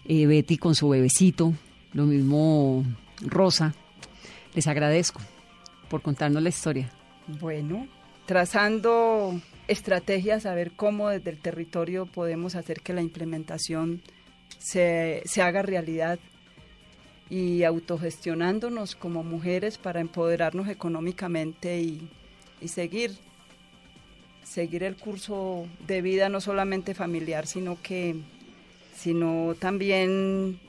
eh, Betty con su bebecito, lo mismo Rosa. Les agradezco por contarnos la historia.
Bueno, trazando estrategias a ver cómo desde el territorio podemos hacer que la implementación se, se haga realidad y autogestionándonos como mujeres para empoderarnos económicamente y, y seguir, seguir el curso de vida no solamente familiar, sino que sino también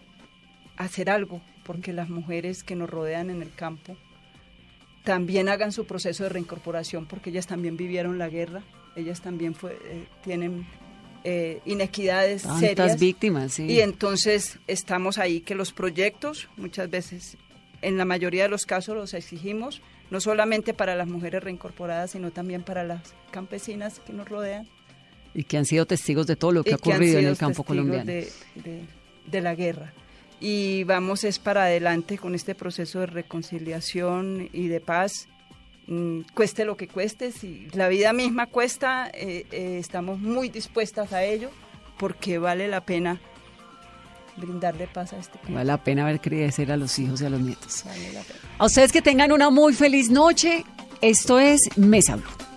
hacer algo porque las mujeres que nos rodean en el campo también hagan su proceso de reincorporación porque ellas también vivieron la guerra, ellas también fue, eh, tienen eh, inequidades
Tantas
serias.
víctimas, sí.
Y entonces estamos ahí que los proyectos, muchas veces, en la mayoría de los casos los exigimos, no solamente para las mujeres reincorporadas, sino también para las campesinas que nos rodean.
Y que han sido testigos de todo lo que
y
ha
que han
ocurrido en
sido
el campo colombiano.
De, de- de la guerra. Y vamos es para adelante con este proceso de reconciliación y de paz, mm, cueste lo que cueste. Si la vida misma cuesta, eh, eh, estamos muy dispuestas a ello porque vale la pena brindarle paz a este país.
Vale la pena ver crecer a los hijos y a los nietos.
Vale la pena.
A ustedes que tengan una muy feliz noche. Esto es Mesa Blue.